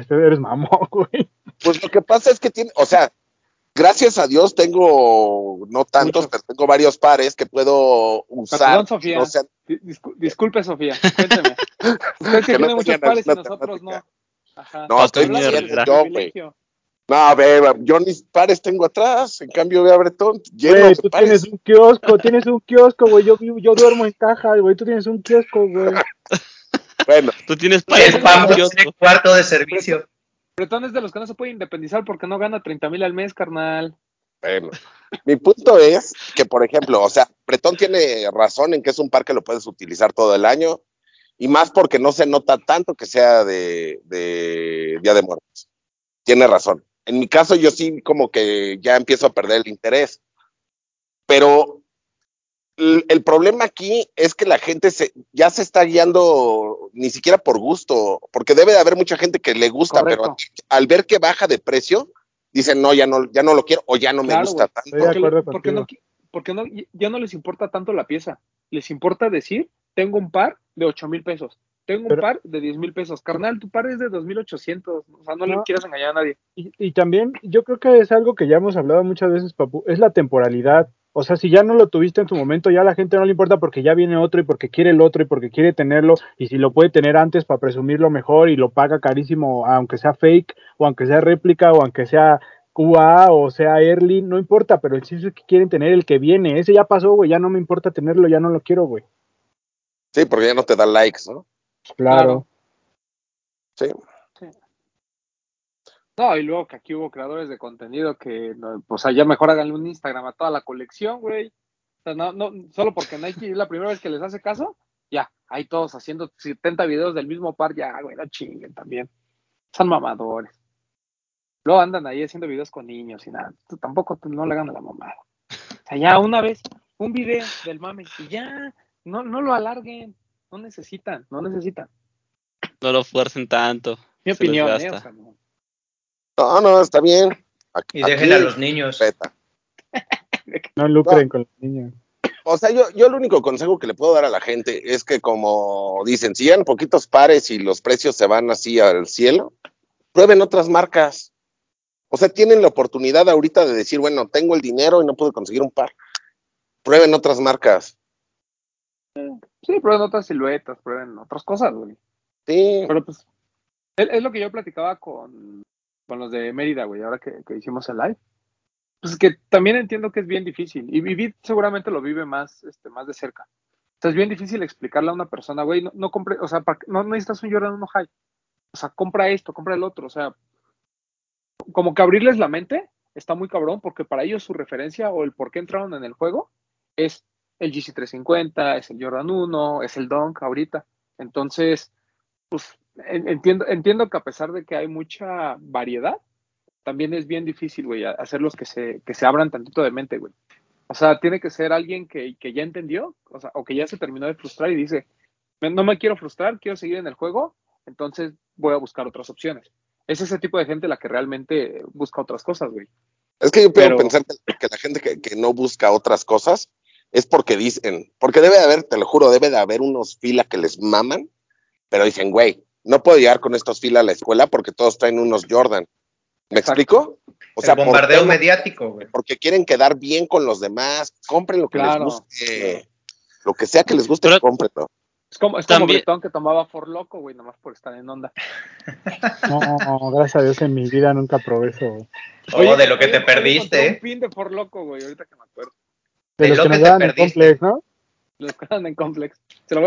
eres mamón, güey. Pues lo que pasa es que tiene, o sea, gracias a Dios tengo, no tantos, pero tengo varios pares que puedo usar. Perdón, Sofía. disculpe, Sofía, cuénteme. Usted que, tiene muchos pares y nosotros no. Ajá. No, estoy diciendo yo, güey. No, a ver, yo ni pares tengo atrás, en cambio ve a Bretón, lleno tú tienes un kiosco, tienes un kiosco, güey, yo, yo duermo en caja, güey, tú tienes un kiosco, güey. bueno. Tú tienes pares en un cuarto de servicio. Bretón es de los que no se puede independizar porque no gana 30 mil al mes, carnal. Bueno, mi punto es que, por ejemplo, o sea, Bretón tiene razón en que es un par que lo puedes utilizar todo el año y más porque no se nota tanto que sea de, Día de Muertos. Tiene razón. En mi caso, yo sí como que ya empiezo a perder el interés. Pero el, problema aquí es que la gente se, ya se está guiando ni siquiera por gusto, porque debe de haber mucha gente que le gusta, pero al ver que baja de precio, dicen, no, ya no, ya no lo quiero o ya no me gusta tanto. Porque, no, porque no, ya no les importa tanto la pieza, les importa decir, tengo un par de ocho mil pesos, tengo un par de diez mil pesos, carnal, tu par es de dos mil ochocientos, o sea, no, le quieras engañar a nadie. Y, y también yo creo que es algo que ya hemos hablado muchas veces, Papu, es la temporalidad o sea, si ya no lo tuviste en su momento, ya a la gente no le importa porque ya viene otro y porque quiere el otro y porque quiere tenerlo y si lo puede tener antes para presumirlo mejor y lo paga carísimo, aunque sea fake o aunque sea réplica o aunque sea QA o sea early, no importa, pero el chiste es que quieren tener el que viene. Ese ya pasó, güey, ya no me importa tenerlo, ya no lo quiero, güey. Sí, porque ya no te da likes, ¿no? Claro. Sí. No, y luego que aquí hubo creadores de contenido que, pues allá mejor hagan un Instagram a toda la colección, güey. O sea, no, no, solo porque Nike es la primera vez que les hace caso, ya, hay todos haciendo 70 videos del mismo par, ya, güey, no chinguen también. Son mamadores. Luego andan ahí haciendo videos con niños y nada. Tú tampoco no le hagan a la mamada. O sea, ya una vez, un video del mame y ya, no, no lo alarguen. No necesitan, no necesitan. No lo fuercen tanto. Mi opinión, eh, no, no, está bien. y dejen a los niños. no lucren con los niños. O sea, yo, yo el único consejo que le puedo dar a la gente es que, como dicen, si llegan poquitos pares y los precios se van así al cielo, prueben otras marcas. O sea, tienen la oportunidad ahorita de decir, bueno, tengo el dinero y no puedo conseguir un par. Prueben otras marcas. Sí, prueben otras siluetas, prueben otras cosas, güey. Sí. Pero pues, es, lo que yo platicaba con, con los de Mérida, güey, ahora que, hicimos el live. Pues que también entiendo que es bien difícil. Y Vivid seguramente lo vive más, este, más de cerca. O sea, es bien difícil explicarle a una persona, güey, no, no compre, o sea, no, necesitas un Jordan 1 High. O sea, compra esto, compra el otro. O sea, como que abrirles la mente está muy cabrón, porque para ellos su referencia o el por qué entraron en el juego es el GC350, es el Jordan 1, es el Dunk ahorita. Entonces, pues entiendo, entiendo que a pesar de que hay mucha variedad, también es bien difícil, güey, hacerlos que se, que se abran tantito de mente, güey. O sea, tiene que ser alguien que, que ya entendió, o, sea, o que ya se terminó de frustrar y dice, no me quiero frustrar, quiero seguir en el juego, entonces voy a buscar otras opciones. Es ese tipo de gente la que realmente busca otras cosas, güey. Es que yo puedo pensar que, la gente que, que, no busca otras cosas es porque dicen, porque debe de haber, te lo juro, debe de haber unos fila que les maman, pero dicen, güey, no puedo llegar con estos fila a la escuela porque todos traen unos Jordan. ¿Me explico? O sea, bombardeo mediático, güey. Porque quieren quedar bien con los demás, compren lo que les guste, lo que sea que les guste, pero, cómprenlo. Es como, es como Bretón que tomaba For Loco, güey, nomás por estar en onda. No, gracias a Dios en mi vida nunca probé eso. Oye, de lo que te perdiste. Un pin de For Loco, güey, ahorita que me acuerdo. De, de los que, que te perdiste. En Complex, ¿no? Los que dan en Complex.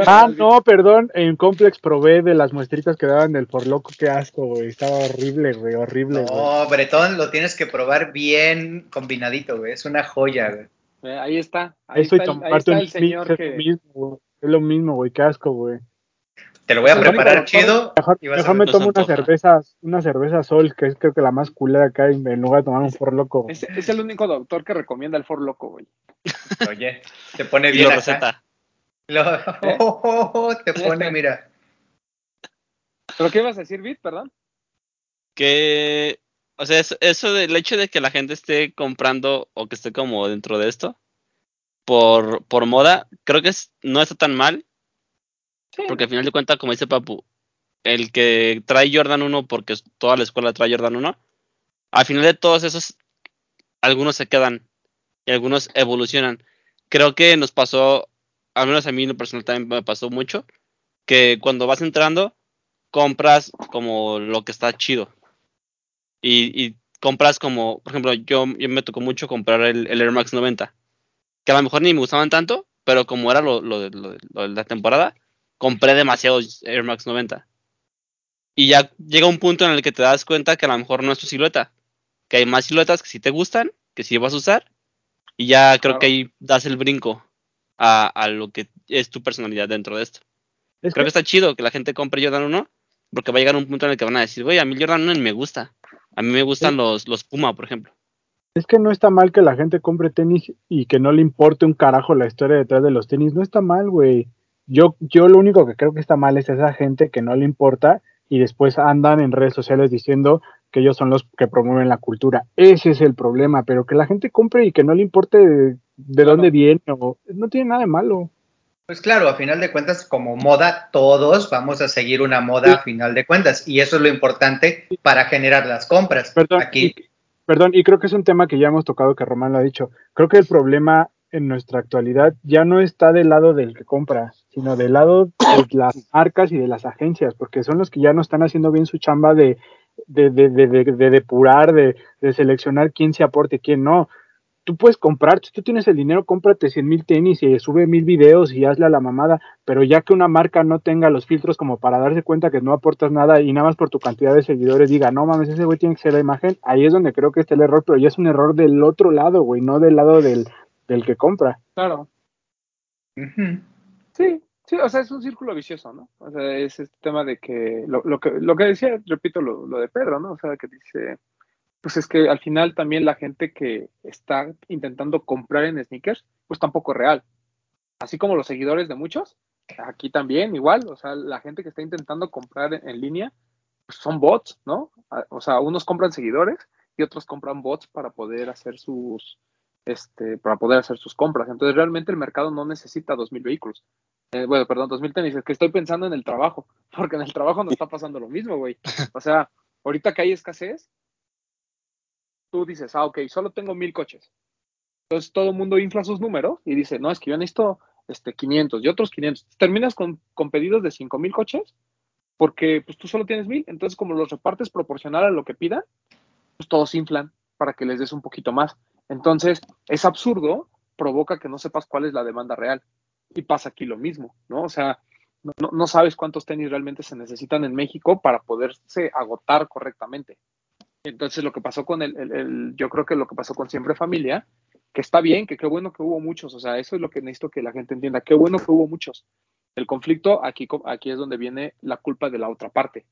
ah, no, perdón, en Complex probé de las muestritas que daban del For Loco, qué asco, güey. Estaba horrible, güey, horrible. No, Bretón, lo tienes que probar bien combinadito, güey. Es una joya, güey. Eh, ahí está. Ahí, está, el, ahí está el señor que... Mismo, es lo mismo, güey, qué asco, güey. Te lo voy a preparar chido. Mejor, me tomo una cerveza, una cerveza Sol, que es creo que la más culera acá, en lugar de tomar un For Loco. Es, es el único doctor que recomienda el For Loco, güey. Oye, te pone bien la receta. Lo, oh, te pone, mira. ¿Pero qué ibas a decir, Bit, perdón? Que, o sea, eso del hecho de que la gente esté comprando o que esté como dentro de esto, por, por moda, creo que es, no está tan mal. Porque al final de cuentas, como dice Papu, el que trae Jordan 1 porque toda la escuela trae Jordan 1, al final de todos esos, algunos se quedan y algunos evolucionan. Creo que nos pasó, al menos a mí en lo personal también me pasó mucho, que cuando vas entrando, compras como lo que está chido. Y, compras como, por ejemplo, yo, yo me tocó mucho comprar el, Air Max 90 que a lo mejor ni me gustaban tanto, pero como era lo, de la temporada, compré demasiados Air Max 90. Y ya llega un punto en el que te das cuenta que a lo mejor no es tu silueta, que hay más siluetas que sí te gustan, que sí vas a usar, y ya creo que ahí das el brinco a, a, lo que es tu personalidad dentro de esto. creo que... está chido que la gente compre Jordan 1, porque va a llegar un punto en el que van a decir, oye, a mí Jordan 1 me gusta, a mí me gustan los, los Puma, por ejemplo. Es que no está mal que la gente compre tenis y que no le importe un carajo la historia detrás de los tenis. No está mal, güey. Yo, yo lo único que creo que está mal es esa gente que no le importa y después andan en redes sociales diciendo que ellos son los que promueven la cultura. Ese es el problema, pero que la gente compre y que no le importe de, dónde viene, o, no tiene nada de malo. Pues claro, a final de cuentas, como moda, todos vamos a seguir una moda a final de cuentas, y eso es lo importante para generar las compras. Perdón, Aquí, Perdón, y creo que es un tema que ya hemos tocado, que Román lo ha dicho. Creo que el problema en nuestra actualidad ya no está del lado del que compra, sino del lado de las marcas y de las agencias, porque son los que ya no están haciendo bien su chamba de, de, de, de, de depurar, de, de seleccionar quién se aporte y quién no tú puedes comprar, si tú tienes el dinero, cómprate 100 mil tenis y sube mil videos y hazle a la mamada, pero ya que una marca no tenga los filtros como para darse cuenta que no aportas nada y nada más por tu cantidad de seguidores diga, no mames, ese güey tiene que ser la imagen, ahí es donde creo que está el error, pero ya es un error del otro lado, güey, no del lado del, del que compra. Claro. Sí, sí, o sea, es un círculo vicioso, ¿no? O sea, es este tema de que, lo, lo que, lo que decía, repito, lo, lo de Pedro, ¿no? O sea, que dice pues es que al final también la gente que está intentando comprar en sneakers, pues tampoco es real. Así como los seguidores de muchos, aquí también igual, o sea, la gente que está intentando comprar en, línea, pues son bots, ¿no? O sea, unos compran seguidores y otros compran bots para poder hacer sus, este, para poder hacer sus compras. Entonces realmente el mercado no necesita dos mil vehículos. Eh, bueno, perdón, dos mil tenis, es que estoy pensando en el trabajo, porque en el trabajo no está pasando lo mismo, güey. O sea, ahorita que hay escasez, tú dices, ah, ok, solo tengo mil coches. Entonces todo mundo infla sus números y dice, no, es que yo necesito este, 500 y otros 500. Terminas con, con pedidos de 5 mil coches porque pues tú solo tienes mil. Entonces como los repartes proporcional a lo que pidan, pues todos inflan para que les des un poquito más. Entonces es absurdo, provoca que no sepas cuál es la demanda real. Y pasa aquí lo mismo, ¿no? O sea, no, sabes cuántos tenis realmente se necesitan en México para poderse agotar correctamente. Entonces lo que pasó con el, el, yo creo que lo que pasó con Siempre Familia, que está bien, que qué bueno que hubo muchos, o sea, eso es lo que necesito que la gente entienda, qué bueno que hubo muchos. El conflicto, aquí, aquí es donde viene la culpa de la otra parte.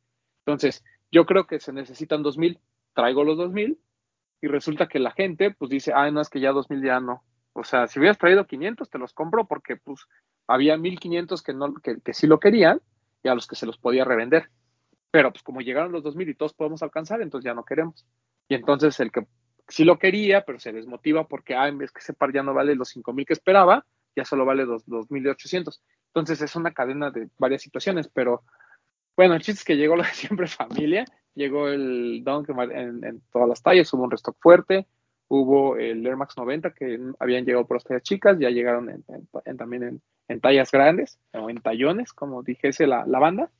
Entonces, yo creo que se necesitan 2.000, traigo los 2.000 y resulta que la gente pues dice, ay, no, es que ya 2.000 ya no. O sea, si hubieras traído 500, te los compro porque pues había 1.500 que, no, que, que sí lo querían y a los que se los podía revender. Pero pues como llegaron los 2000 y todos podemos alcanzar, entonces ya no queremos. Y entonces el que sí lo quería, pero se desmotiva porque, en vez que ese par ya no vale los 5000 que esperaba, ya solo vale 2.800. Entonces es una cadena de varias situaciones, pero bueno, el chiste es que llegó lo de siempre familia, llegó el Dunk en, en, todas las tallas, hubo un restock fuerte, hubo el Air Max 90 que habían llegado por las tallas chicas, ya llegaron en, también en, tallas grandes, o en tallones, como dijese la, la, banda.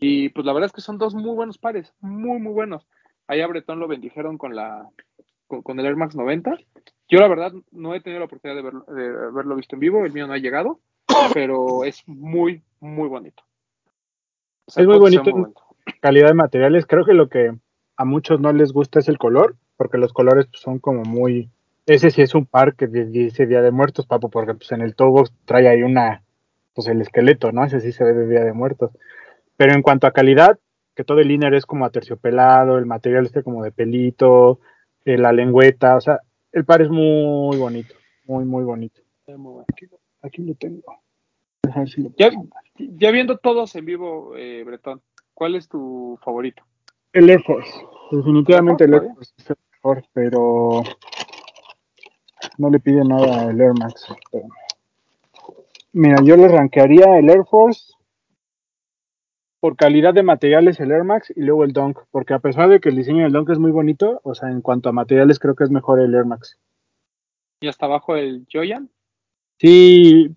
Y pues la verdad es que son dos muy buenos pares, muy, muy buenos. Ahí a Bretón lo bendijeron con, la, con, el Air Max 90. Yo la verdad no he tenido la oportunidad de, verlo, de haberlo visto en vivo, el mío no ha llegado, pero es muy, muy bonito. Es muy bonito, Calidad de materiales, creo que lo que a muchos no les gusta es el color, porque los colores pues, son como muy... Ese sí es un par que dice Día de Muertos, papo, porque pues en el tobo trae ahí una, pues el esqueleto, ¿no? Ese sí se ve de Día de Muertos. Pero en cuanto a calidad, que todo el inner es como aterciopelado, el material este como de pelito, eh, la lengüeta, o sea, el par es muy bonito, muy, muy bonito. Aquí, lo tengo. Ya, viendo todos en vivo, eh, Bretón, ¿cuál es tu favorito? El Air Force. Definitivamente el Air Force es el mejor, pero no le pide nada al Air Max. Mira, yo le rankearía el Air Force por calidad de materiales el Air Max y luego el Dunk, porque a pesar de que el diseño del Dunk es muy bonito, o sea, en cuanto a materiales creo que es mejor el Air Max. ¿Y hasta abajo el Joyan? Sí,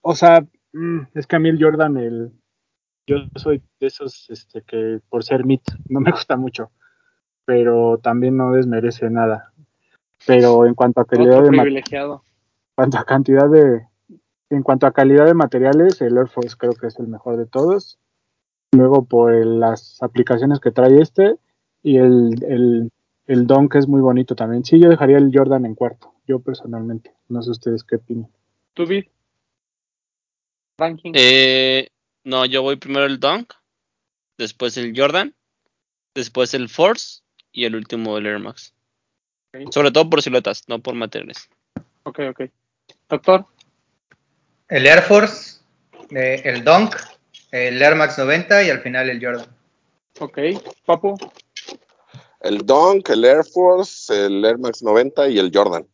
o sea, mm, es que a mí el Jordan, el, yo soy de esos este, que por ser mit no me gusta mucho, pero también no desmerece nada. Pero en cuanto a calidad de privilegiado. En cuanto a cantidad de en cuanto a calidad de materiales, el Air Force creo que es el mejor de todos luego por las aplicaciones que trae este y el, el, el Don que es muy bonito también. Sí, yo dejaría el Jordan en cuarto, yo personalmente. No sé ustedes qué opinan. ¿Tú, Ranking. Eh, no, yo voy primero el Dunk, después el Jordan, después el Force y el último el Air Max. Sobre todo por siluetas, no por materiales. Ok, ok. Doctor. El Air Force, eh, el Dunk el Air Max 90 y al final el Jordan. Ok, Papu. El Dunk, el Air Force, el Air Max 90 y el Jordan.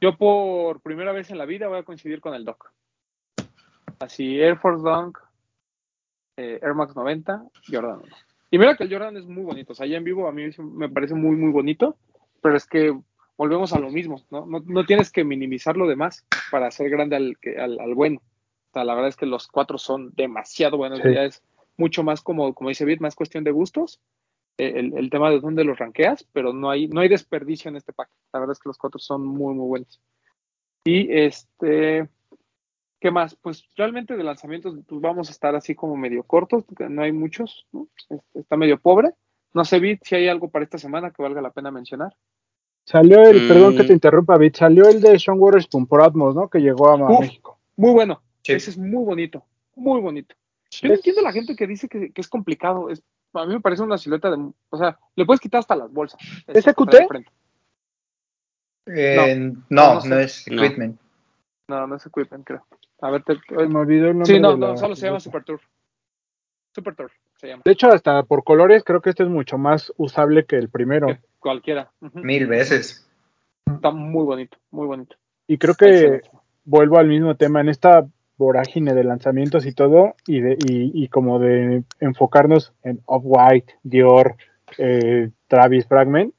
Yo por primera vez en la vida voy a coincidir con el Doc. Así, Air Force Dunk, eh, Air Max 90, Jordan 1. Y mira que el Jordan es muy bonito. O sea, ya en vivo a mí me parece muy, muy bonito. Pero es que volvemos a lo mismo, ¿no? No, tienes que minimizar lo demás para hacer grande al, al, al bueno la verdad es que los cuatro son demasiado buenos. Ya es mucho más como, como dice Bit, más cuestión de gustos. Eh, el, tema de dónde los ranqueas, pero no hay, no hay desperdicio en este pack. La verdad es que los cuatro son muy, muy buenos. Y este, ¿qué más? Pues realmente de lanzamientos pues vamos a estar así como medio cortos, porque no hay muchos, este, Está medio pobre. No sé, Bit, si hay algo para esta semana que valga la pena mencionar. Salió el, perdón que te mm. interrumpa, Bit, salió el de Sean Waterspoon por Atmos, ¿no? Que llegó a México. Muy bueno, ese es muy bonito, muy bonito. Yo no entiendo a la gente que dice que, es complicado. Es, a mí me parece una silueta de. O sea, le puedes quitar hasta las bolsas. ¿SQT? Eh, no, no, es equipment. No. no, es equipment, creo. A ver, te, me olvidó el nombre. Sí, no, no, solo se llama Super Tour. Super Tour se llama. De hecho, hasta por colores, creo que este es mucho más usable que el primero. cualquiera. Mil veces. Está muy bonito, muy bonito. Y creo que vuelvo al mismo tema. En esta vorágine de lanzamientos y todo, y, de, y, como de enfocarnos en Off-White, Dior, eh, Travis Fragment,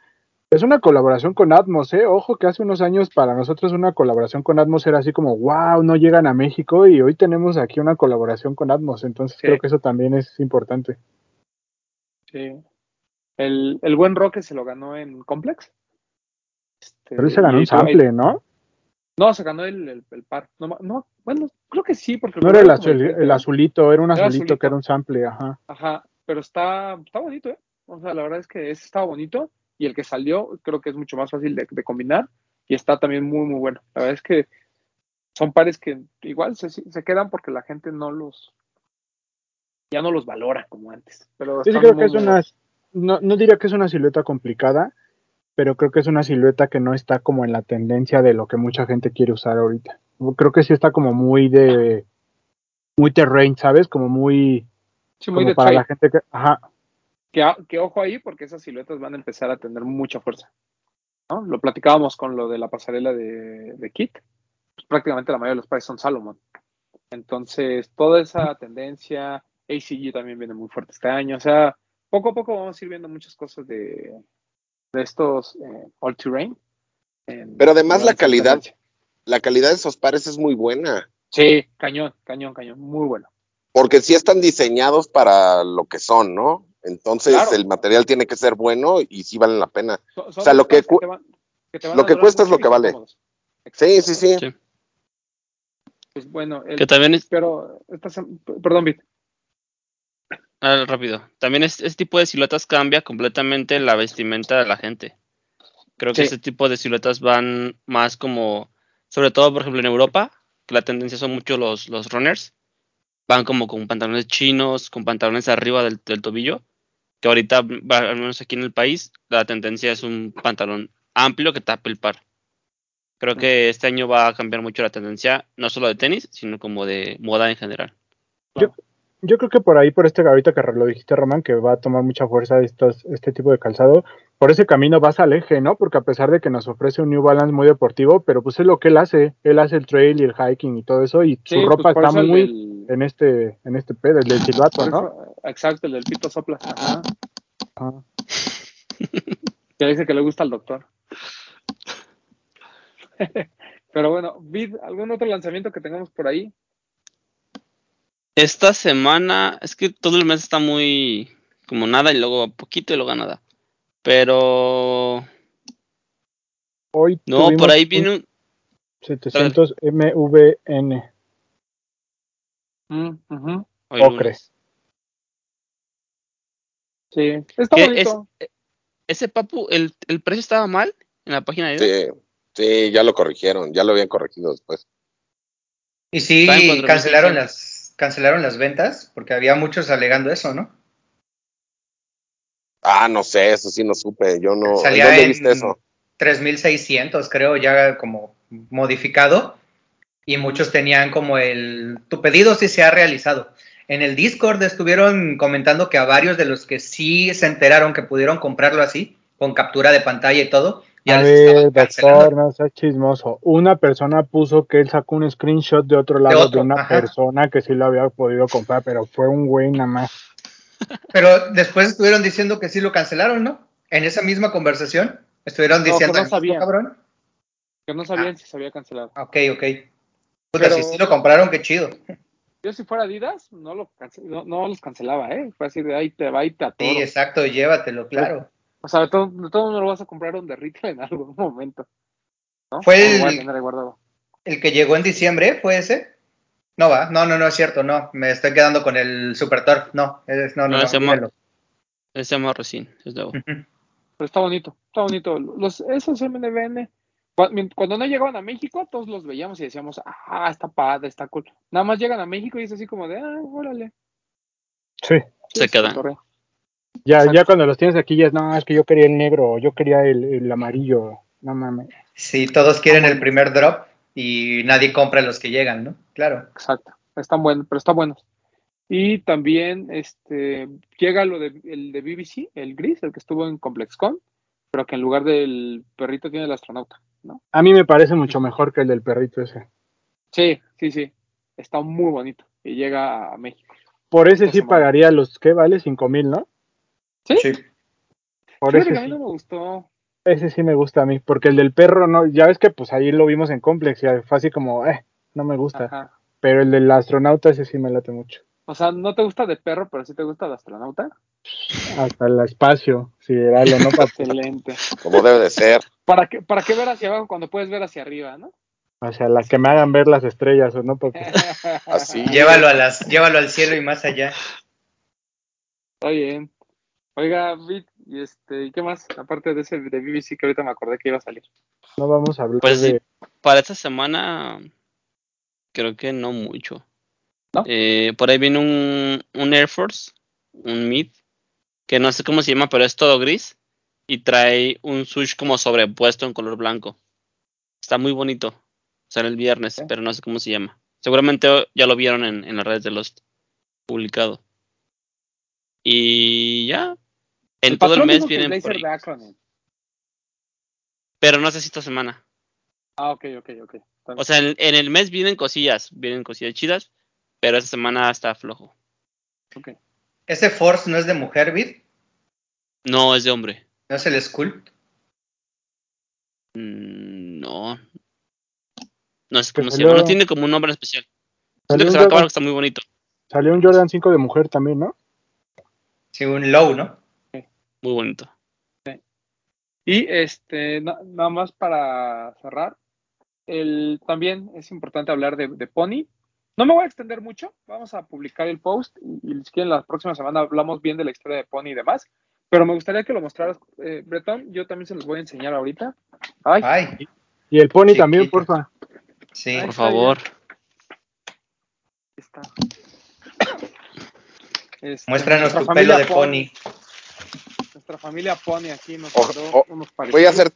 es una colaboración con Atmos, ¿eh? Ojo que hace unos años para nosotros una colaboración con Atmos era así como, wow, no llegan a México y hoy tenemos aquí una colaboración con Atmos, entonces creo que eso también es importante. Sí. El, el buen Roque se lo ganó en Complex. Pero él se ganó un sample, ¿no? No, se ganó el, el, par. No, no, bueno, creo que sí, porque... No era el, azulito, era un azulito, que era un sample, ajá. Ajá, pero está, está bonito, ¿eh? O sea, la verdad es que ese estaba bonito y el que salió creo que es mucho más fácil de, combinar y está también muy, muy bueno. La verdad es que son pares que igual se, se quedan porque la gente no los... ya no los valora como antes. Pero sí, creo que es una... No, no diría que es una silueta complicada, pero creo que es una silueta que no está como en la tendencia de lo que mucha gente quiere usar ahorita. Creo que sí está como muy de muy terrain, ¿sabes? Como muy sí, muy de para la gente que ajá. Que, ojo ahí porque esas siluetas van a empezar a tener mucha fuerza. ¿no? Lo platicábamos con lo de la pasarela de, de Kit. pues, prácticamente la mayoría de los pares son Salomon. Entonces, toda esa tendencia, ACG también viene muy fuerte este año. O sea, poco a poco vamos a ir viendo muchas cosas de, de estos eh, all terrain. Pero además la calidad, la calidad de esos pares es muy buena. Sí, cañón, cañón, cañón, muy bueno. Porque sí están diseñados para lo que son, ¿no? Entonces el material tiene que ser bueno y sí valen la pena. o sea, lo que, lo que cuesta es lo que vale. Sí, sí, sí, Pues bueno, el, que también es... pero perdón, Vit. Ah, rápido. También este, tipo de siluetas cambia completamente la vestimenta de la gente. Creo que este tipo de siluetas van más como, sobre todo, por ejemplo, en Europa, que la tendencia son mucho los, los runners. Van como con pantalones chinos, con pantalones arriba del, tobillo. Que ahorita, al menos aquí en el país, la tendencia es un pantalón amplio que tape el par. Creo que este año va a cambiar mucho la tendencia, no solo de tenis, sino como de moda en general. Yo, yo creo que por ahí, por este ahorita que lo dijiste, Román, que va a tomar mucha fuerza estos, este tipo de calzado, por ese camino vas al eje, ¿no? Porque a pesar de que nos ofrece un New Balance muy deportivo, pero pues es lo que él hace, él hace el trail y el hiking y todo eso, y su pues, ropa está muy en este, en este pedo, el del silbato, ¿no? Exacto, el del pito sopla. Ajá. que dice que le gusta al doctor. pero bueno, Vid, ¿algún otro lanzamiento que tengamos por ahí? Esta semana, es que todo el mes está muy como nada y luego poquito y luego nada. Pero. Hoy no, por ahí viene un. 700 MVN. Mm, Ocres. Sí, está bonito. Es, ese papu, el, el, precio estaba mal en la página de. Sí, sí, ya lo corrigieron, ya lo habían corregido después. Y sí, cancelaron las cancelaron las ventas porque había muchos alegando eso, ¿no? Ah, no sé, eso sí no supe, yo no. Salía ¿Dónde viste eso? 3600, creo, ya como modificado. Y muchos tenían como el. Tu pedido sí se ha realizado. En el Discord estuvieron comentando que a varios de los que sí se enteraron que pudieron comprarlo así, con captura de pantalla y todo, a ver, doctor, no seas chismoso. Una persona puso que él sacó un screenshot de otro lado de, una persona que sí lo había podido comprar, pero fue un güey nada más. Pero después estuvieron diciendo que sí lo cancelaron, ¿no? En esa misma conversación estuvieron diciendo que no sabían, cabrón. Que no sabían ah. si se había cancelado. Ok, ok. Puta, si sí lo compraron, qué chido. Yo si fuera Adidas, no, lo no, los cancelaba, ¿eh? Fue así de ahí te va y te atoro. Sí, exacto, llévatelo, claro. O sea, de todo, de todo lo vas a comprar un derrito en algún momento. ¿no? Fue el, el que llegó en diciembre, ¿fue ese? No va, no, no, no es cierto, no, me estoy quedando con el Super Turf, no, es, no, no, no, ese no, ese más recién, es nuevo. Pero está bonito, está bonito. Los, esos MNBN, cuando no llegaban a México, todos los veíamos y decíamos, ah, está padre, está cool. Nada más llegan a México y es así como de, ah, órale. Sí. Se quedan. Ya, ya cuando los tienes aquí ya es, no, es que yo quería el negro, yo quería el, amarillo, no mames. Sí, todos quieren el primer drop y nadie compra los que llegan, ¿no? Claro. Exacto, están buenos, pero están buenos. Y también este llega lo de, el de BBC, el gris, el que estuvo en ComplexCon, pero que en lugar del perrito tiene el astronauta, ¿no? A mí me parece mucho mejor que el del perrito ese. Sí, sí, sí. Está muy bonito y llega a México. Por ese sí pagaría los, ¿qué vale? Cinco mil, ¿no? ¿Sí? Por eso. sí. me gustó. Ese sí me gusta a mí, porque el del perro, no, ya ves que pues ahí lo vimos en Complex y fue así como, eh, no me gusta. Pero el del astronauta, ese sí me late mucho. O sea, no te gusta de perro, pero sí te gusta de astronauta. Hasta el espacio, sí, era lo no Excelente. Como debe de ser. ¿Para qué, ¿Para qué ver hacia abajo cuando puedes ver hacia arriba, no? O sea, las que me hagan ver las estrellas, ¿o no? Porque... Así. Llévalo, a las, llévalo al cielo y más allá. Está bien. Oiga, Vic, y este, ¿qué más? Aparte de ese de BBC que ahorita me acordé que iba a salir. No vamos a hablar pues, de... Para esta semana, creo que no mucho. ¿No? Eh, por ahí viene un, un Air Force, un Mid, que no sé cómo se llama, pero es todo gris. Y trae un sush como sobrepuesto en color blanco. Está muy bonito. Sale el viernes, pero no sé cómo se llama. Seguramente ya lo vieron en, en las redes de los publicado. Y ya, en todo el mes vienen por Pero no sé si esta semana. Ah, ok, ok, ok. O sea, en, el mes vienen cosillas, vienen cosillas chidas, pero esta semana está flojo. Ok. ¿Ese Force no es de mujer, Vid? No, es de hombre. ¿No es el Sculpt? Mm, no. No sé cómo se llama. No tiene como un nombre especial. Siento que se va a acabar, está muy bonito. Salió un Jordan 5 de mujer también, ¿no? Sí, un low, ¿no? Muy bonito. Y este, nada más para cerrar, el, también es importante hablar de, Pony. No me voy a extender mucho, vamos a publicar el post y, si quieren la próxima semana hablamos bien de la historia de Pony y demás, pero me gustaría que lo mostraras, eh, Bretón, yo también se los voy a enseñar ahorita. Ay. Y el Pony también, porfa. Sí. Por favor. Está. Este, Muéstranos tu pelo de pony. Nuestra familia Pony aquí nos unos Voy a hacer,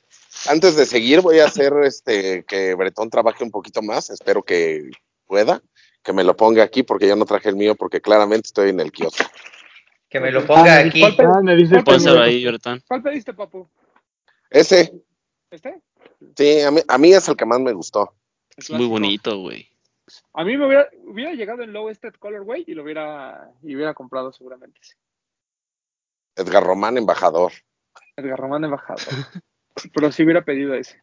antes de seguir, voy a hacer este que Bretón trabaje un poquito más. Espero que pueda, que me lo ponga aquí porque yo no traje el mío porque claramente estoy en el kiosco. Que me lo ponga ah, aquí. ¿Cuál, ahí, ¿Cuál pediste, papu? Ese. ¿Este? Sí, a mí, a mí es el que más me gustó. Es muy bonito, güey. A mí me hubiera, hubiera llegado en low este colorway y lo hubiera, y hubiera comprado seguramente. Edgar Román, embajador. Edgar Román, embajador. Pero sí hubiera pedido ese.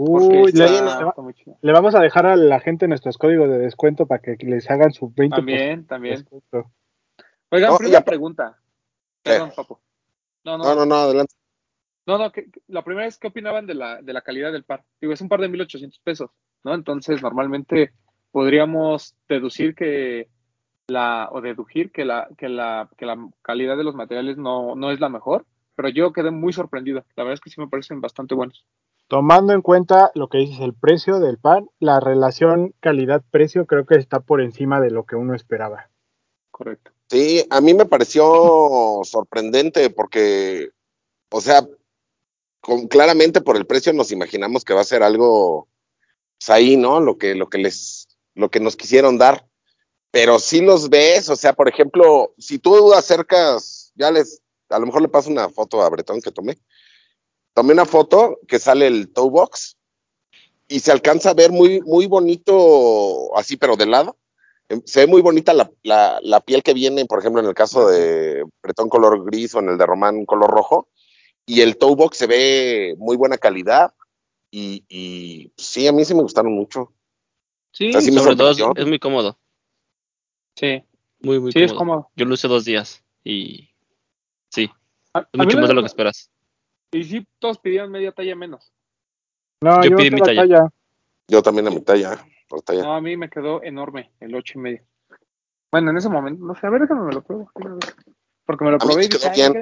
Uy, le, vamos a dejar a la gente nuestros códigos de descuento para que les hagan su 20%. También, también. Oigan, primera pregunta. Perdón, papo. No, no, no, no, adelante. No, no, que, la primera es qué opinaban de la, de la calidad del par. Digo, es un par de 1800 pesos, ¿no? Entonces, normalmente podríamos deducir que la, o deducir que la, que la, que la calidad de los materiales no, no es la mejor, pero yo quedé muy sorprendido. La verdad es que sí me parecen bastante buenos. Tomando en cuenta lo que dices, el precio del pan, la relación calidad-precio creo que está por encima de lo que uno esperaba. Correcto. Sí, a mí me pareció sorprendente porque, o sea, con, claramente por el precio nos imaginamos que va a ser algo pues ahí, ¿no? Lo que, lo que les lo que nos quisieron dar. Pero si los ves, o sea, por ejemplo, si tú acercas, ya les, a lo mejor le paso una foto a Bretón que tomé. Tomé una foto que sale el toe box y se alcanza a ver muy, muy bonito, así, pero de lado. Em, se ve muy bonita la, la, piel que viene, por ejemplo, en el caso de Bretón color gris o en el de Román color rojo. Y el toe box se ve muy buena calidad. Y, y sí, a mí sí me gustaron mucho. Sí, sobre todo es, muy cómodo. Sí. Muy, muy sí, cómodo. es cómodo. Yo lo usé dos días y sí. es mucho más de lo que esperas. Y sí, todos pidieron media talla menos. No, yo, pedí mi talla. Yo también a mi talla, No, a mí me quedó enorme, el ocho y medio. Bueno, en ese momento, no sé, a ver, déjame me lo pruebo. Porque me lo probé y dije, bien.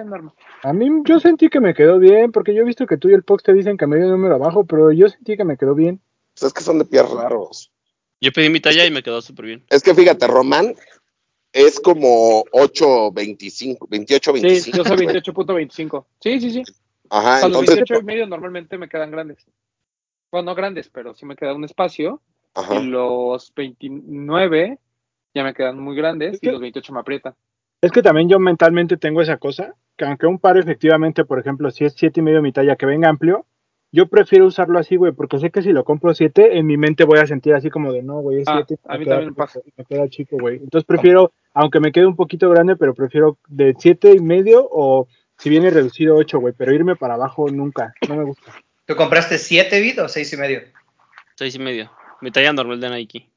A mí yo sentí que me quedó bien, porque yo he visto que tú y el Pox te dicen que medio número abajo, pero yo sentí que me quedó bien. Pues es que son de pies raros. Yo pedí mi talla y me quedó súper bien. Es que fíjate, Román es como 8, 25, 28, 25. Sí, yo soy 28.25. Sí, sí, sí. Ajá, entonces. Los 28 y medio normalmente me quedan grandes. Bueno, no grandes, pero sí me queda un espacio. Ajá. Y los 29 ya me quedan muy grandes y los 28 me aprietan. Es que también yo mentalmente tengo esa cosa, que aunque un par efectivamente, por ejemplo, si es 7 y medio mi talla que venga amplio, yo prefiero usarlo así, güey, porque sé que si lo compro 7, en mi mente voy a sentir así como de, no, güey, es 7. Ah, a mí también me pasa. Me queda chico, güey. Entonces prefiero, aunque me quede un poquito grande, pero prefiero de 7 y medio o si viene reducido 8, güey, pero irme para abajo nunca, no me gusta. ¿Tú compraste 7 bit o 6 y medio? 6 y medio. Mi talla normal de Nike.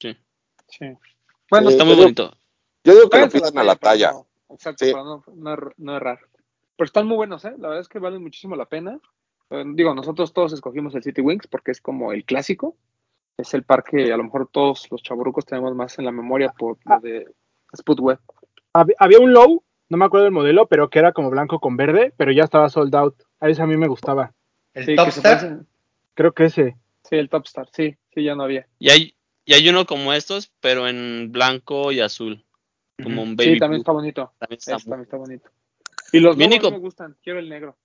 Sí. Sí. Bueno, está muy bonito. Yo digo que lo pidan a la talla. exacto, para no, no, no errar. Pero están muy buenos, ¿eh? La verdad es que valen muchísimo la pena. Eh, digo, nosotros todos escogimos el City Wings porque es como el clásico. Es el parque, a lo mejor todos los chaburucos tenemos más en la memoria por lo de Sputweb. Había un low, no me acuerdo del modelo, pero que era como blanco con verde, pero ya estaba sold out. A ese a mí me gustaba. ¿El Topstar? Creo que ese. Sí, el Topstar, sí, sí, ya no había. Y hay, y hay uno como estos, pero en blanco y azul. Como un baby Sí, también está bonito. También está, bonito. Y los no me gustan, quiero el negro.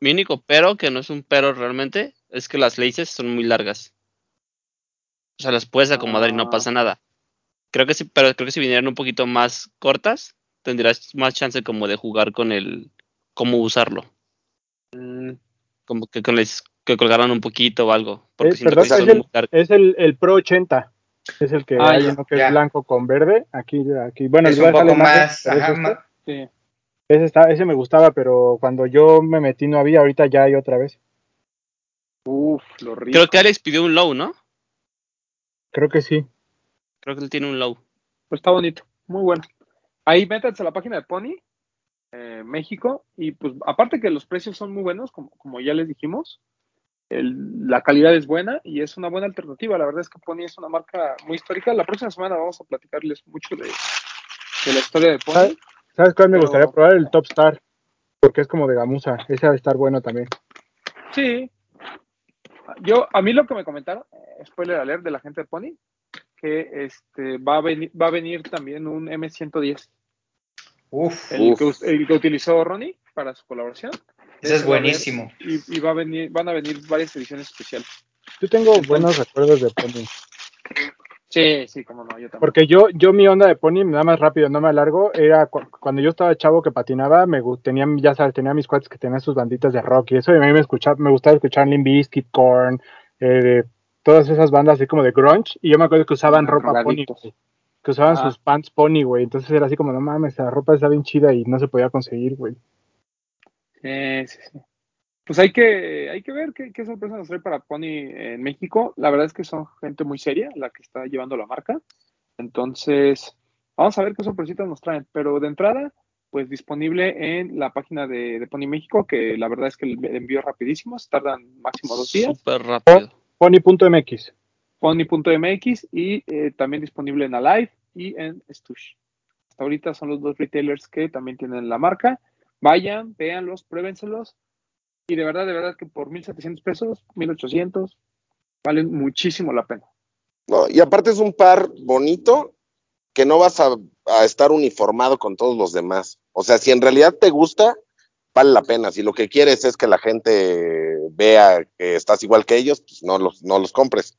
Mi único pero, que no es un pero realmente, es que las laces son muy largas. O sea, las puedes acomodar y no pasa ah. nada. Creo que sí, pero creo que si vinieran un poquito más cortas, tendrías más chance como de jugar con el cómo usarlo. Mm. Como que con el, que colgaran un poquito o algo. Porque eh, perdón, es, el, es el, el, Pro 80. Es el que ah, hay uno que es blanco con verde. Aquí, aquí. Bueno, es un poco más. Ajá, más sí. ese, está, ese me gustaba, pero cuando yo me metí no había. Ahorita ya hay otra vez. Uf, lo rico. Creo que Alex pidió un low, ¿no? Creo que sí. Creo que él tiene un low. Pues está bonito, muy bueno. Ahí métanse a la página de Pony, eh, México, y pues aparte que los precios son muy buenos, como, como ya les dijimos, la calidad es buena y es una buena alternativa. La verdad es que Pony es una marca muy histórica. La próxima semana vamos a platicarles mucho de, la historia de Pony. ¿Sabes cuál me gustaría probar? El Top Star, porque es como de gamuza. Ese va a estar bueno también. Sí. Yo, a mí lo que me comentaron, eh, spoiler alert de la gente de Pony, que este va a venir, va a venir también un M110. Uf, el, Que, el que utilizó Ronnie para su colaboración. Ese es buenísimo. y, va a venir, van a venir varias ediciones especiales. Yo tengo buenos recuerdos de Pony. Sí, sí, como no, yo también. Porque yo, yo mi onda de Pony, nada más rápido, no me alargo, era cuando yo estaba chavo que patinaba, me tenía, ya sabes, tenía mis cuates que tenían sus banditas de rock y eso, y a mí me escuchaba, me gustaba escuchar Limp Bizkit, Korn, eh, todas esas bandas así como de grunge, y yo me acuerdo que usaban ropa Pony, que usaban sus pants Pony, güey, entonces era así como, no mames, la ropa está bien chida y no se podía conseguir, güey. Sí, sí, sí. Pues hay que, hay que ver qué, qué sorpresa nos trae para Pony en México. La verdad es que son gente muy seria la que está llevando la marca. Entonces, vamos a ver qué sorpresitas nos traen. Pero de entrada, pues disponible en la página de, Pony México, que la verdad es que el envío rapidísimo, tardan máximo dos días. Súper rápido. Pony.mx. Pony.mx y eh, también disponible en Alive y en Stush. Hasta ahorita son los dos retailers que también tienen la marca. Vayan, véanlos, pruébenselos. Y de verdad, de verdad que por 1.700 pesos, 1.800, valen muchísimo la pena. No, y aparte es un par bonito que no vas a, estar uniformado con todos los demás. O sea, si en realidad te gusta, vale la pena. Si lo que quieres es que la gente vea que estás igual que ellos, pues no los, no los compres.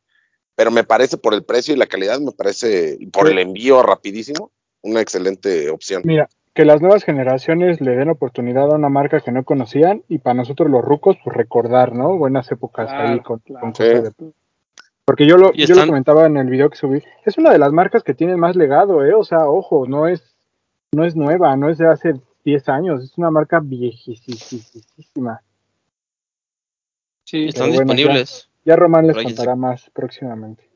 Pero me parece por el precio y la calidad, me parece, por el envío rapidísimo, una excelente opción. Mira, que las nuevas generaciones le den oportunidad a una marca que no conocían y para nosotros los rucos, pues recordar, ¿no? Buenas épocas ahí con, de... Porque yo lo, yo lo comentaba en el video que subí, es una de las marcas que tiene más legado, ¿eh? O sea, ojo, no es, no es nueva, no es de hace 10 años, es una marca viejísima. Sí, están disponibles. Ya, Román les contará más próximamente.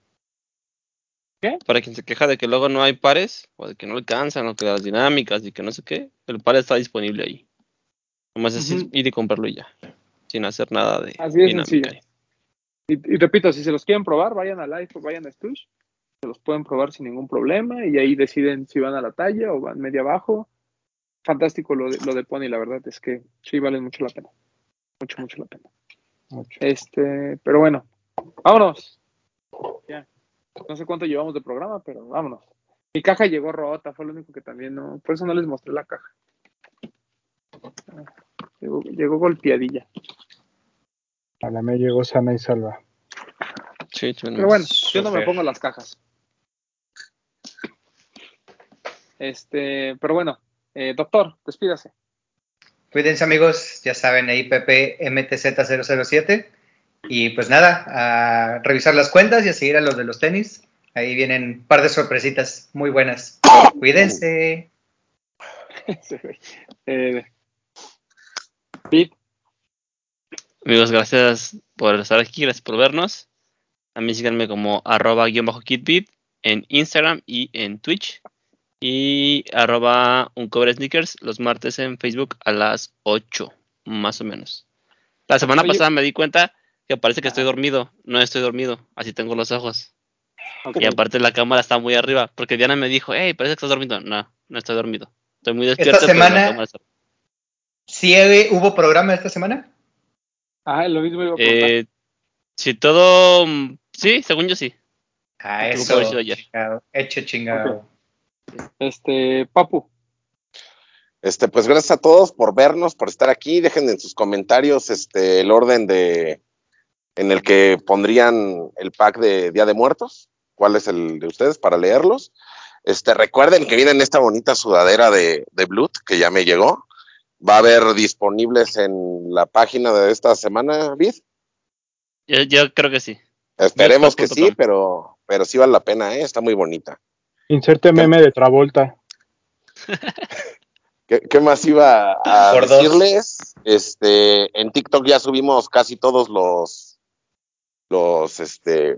Para quien se queja de que luego no hay pares, o de que no alcanzan, o que las dinámicas y que no sé qué, el par está disponible ahí. Nomás es ir y comprarlo y ya, sin hacer nada de Así es dinámica. Y, repito, si se los quieren probar, vayan a Live o vayan a Stush, se los pueden probar sin ningún problema y ahí deciden si van a la talla o van media abajo. Fantástico lo de, lo de Pony, la verdad es que sí valen mucho la pena. Mucho, mucho la pena. Este, pero bueno, vámonos. Ya. No sé cuánto llevamos de programa, pero vámonos. Mi caja llegó rota, fue lo único que también no. Por eso no les mostré la caja. Llegó, golpeadilla. A la me llegó sana y salva. Sí, pero bueno, yo no me pongo las cajas. Este, pero bueno, eh, doctor, despídase. Cuídense amigos, ya saben, ahí PPMTZ007. Y pues nada, a revisar las cuentas y a seguir a los de los tenis. Ahí vienen un par de sorpresitas muy buenas. Cuídense. eh, Amigos, gracias por estar aquí, gracias por vernos. A mí síganme como arroba guion bajo kitbit en Instagram y en Twitch. Y arroba un cover sneakers los martes en Facebook a las 8, más o menos. La semana pasada me di cuenta que parece que estoy dormido. No estoy dormido, así tengo los ojos. Y aparte la cámara está muy arriba, porque Diana me dijo, hey, parece que estás dormido. No, no estoy dormido. Estoy muy despierto. ¿Esta semana sí hubo programa esta semana? Ah, lo mismo iba a eh, Si todo... Sí, según yo sí. Ah, eso, hecho chingado. Este, Papu. Este, pues gracias a todos por vernos, por estar aquí. Dejen en sus comentarios este, el orden de, en el que pondrían el pack de Día de Muertos. ¿Cuál es el de ustedes para leerlos? Este, recuerden que viene esta bonita sudadera de, de Blood que ya me llegó. Va a haber disponibles en la página de esta semana, Vid. Yo, creo que sí. Esperemos que sí, pero, pero sí vale la pena, ¿eh? está muy bonita. Inserte meme de Travolta. ¿Qué, más iba a decirles? Este, en TikTok ya subimos casi todos los, los, este,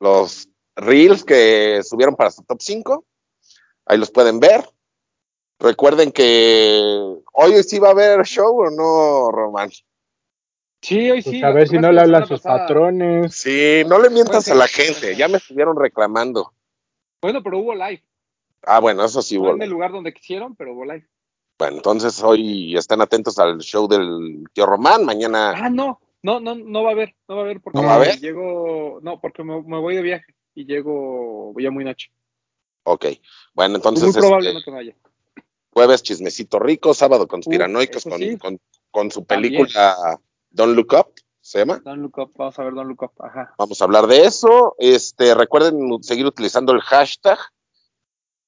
los reels que subieron para su top 5. Ahí los pueden ver. Recuerden que hoy sí va a haber show o no, Román. Sí, hoy sí. Pues a ver si no le hablan sus patrones. Sí, no le mientas a la gente. Ya me estuvieron reclamando. Bueno, pero hubo live. Ah, bueno, eso sí hubo. No en el lugar donde quisieron, pero hubo live. Bueno, entonces hoy están atentos al show del tío Román. Mañana. Ah, no. No, no, no va a haber. No va a haber porque ¿No va a haber? llego. No, porque me, voy de viaje y llego ya muy noche. Ok. Bueno, entonces. Muy probable este, no que vaya. Jueves chismecito rico, sábado conspiranoicos con, con, su película Don't Look Up, ¿se llama? Don't Look Up, vamos a ver Don't Look Up, ajá. Vamos a hablar de eso. Este, recuerden seguir utilizando el hashtag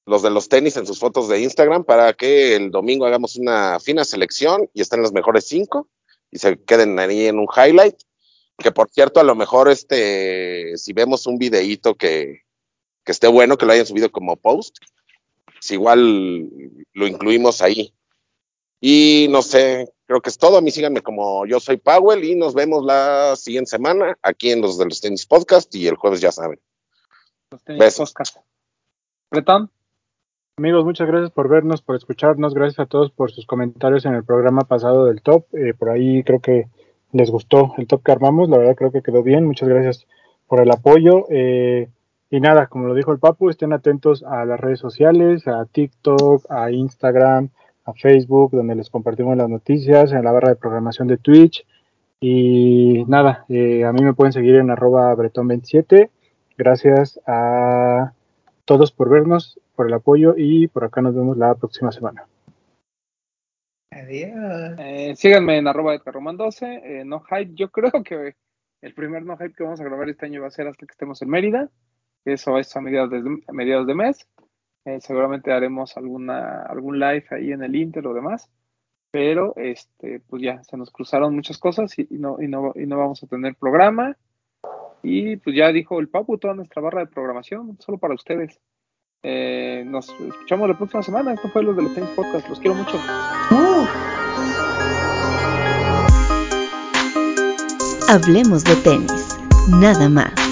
los de los tenis en sus fotos de Instagram para que el domingo hagamos una fina selección y estén los mejores cinco y se queden ahí en un highlight. Que por cierto, a lo mejor este, si vemos un videíto que, que esté bueno, que lo hayan subido como post, si igual lo incluimos ahí. Y no sé, creo que es todo. A mí síganme como yo soy Powell y nos vemos la siguiente semana aquí en los de los tenis podcast y el jueves ya saben. Los tenis Besos. podcast. Bretón. Amigos, muchas gracias por vernos, por escucharnos. Gracias a todos por sus comentarios en el programa pasado del top. Eh, por ahí creo que les gustó el top que armamos. La verdad creo que quedó bien. Muchas gracias por el apoyo. Eh, y nada, como lo dijo el Papu, estén atentos a las redes sociales, a TikTok, a Instagram, a Facebook, donde les compartimos las noticias, en la barra de programación de Twitch. Y nada, eh, a mí me pueden seguir en arroba bretón27. Gracias a todos por vernos por el apoyo y por acá nos vemos la próxima semana. Adiós. Eh, síganme en arroba de 12, eh, no hype. Yo creo que el primer no hype que vamos a grabar este año va a ser hasta que estemos en Mérida. Eso es a mediados de, mediados de mes. Eh, seguramente haremos alguna, algún live ahí en el Inter o demás. Pero este, pues ya se nos cruzaron muchas cosas y, no, y, no, y no vamos a tener programa. Y pues ya dijo el Papu toda nuestra barra de programación, solo para ustedes. Eh, nos escuchamos la próxima semana. Esto fue lo de los Tenis Podcast. Los quiero mucho. Hablemos de tenis. Nada más.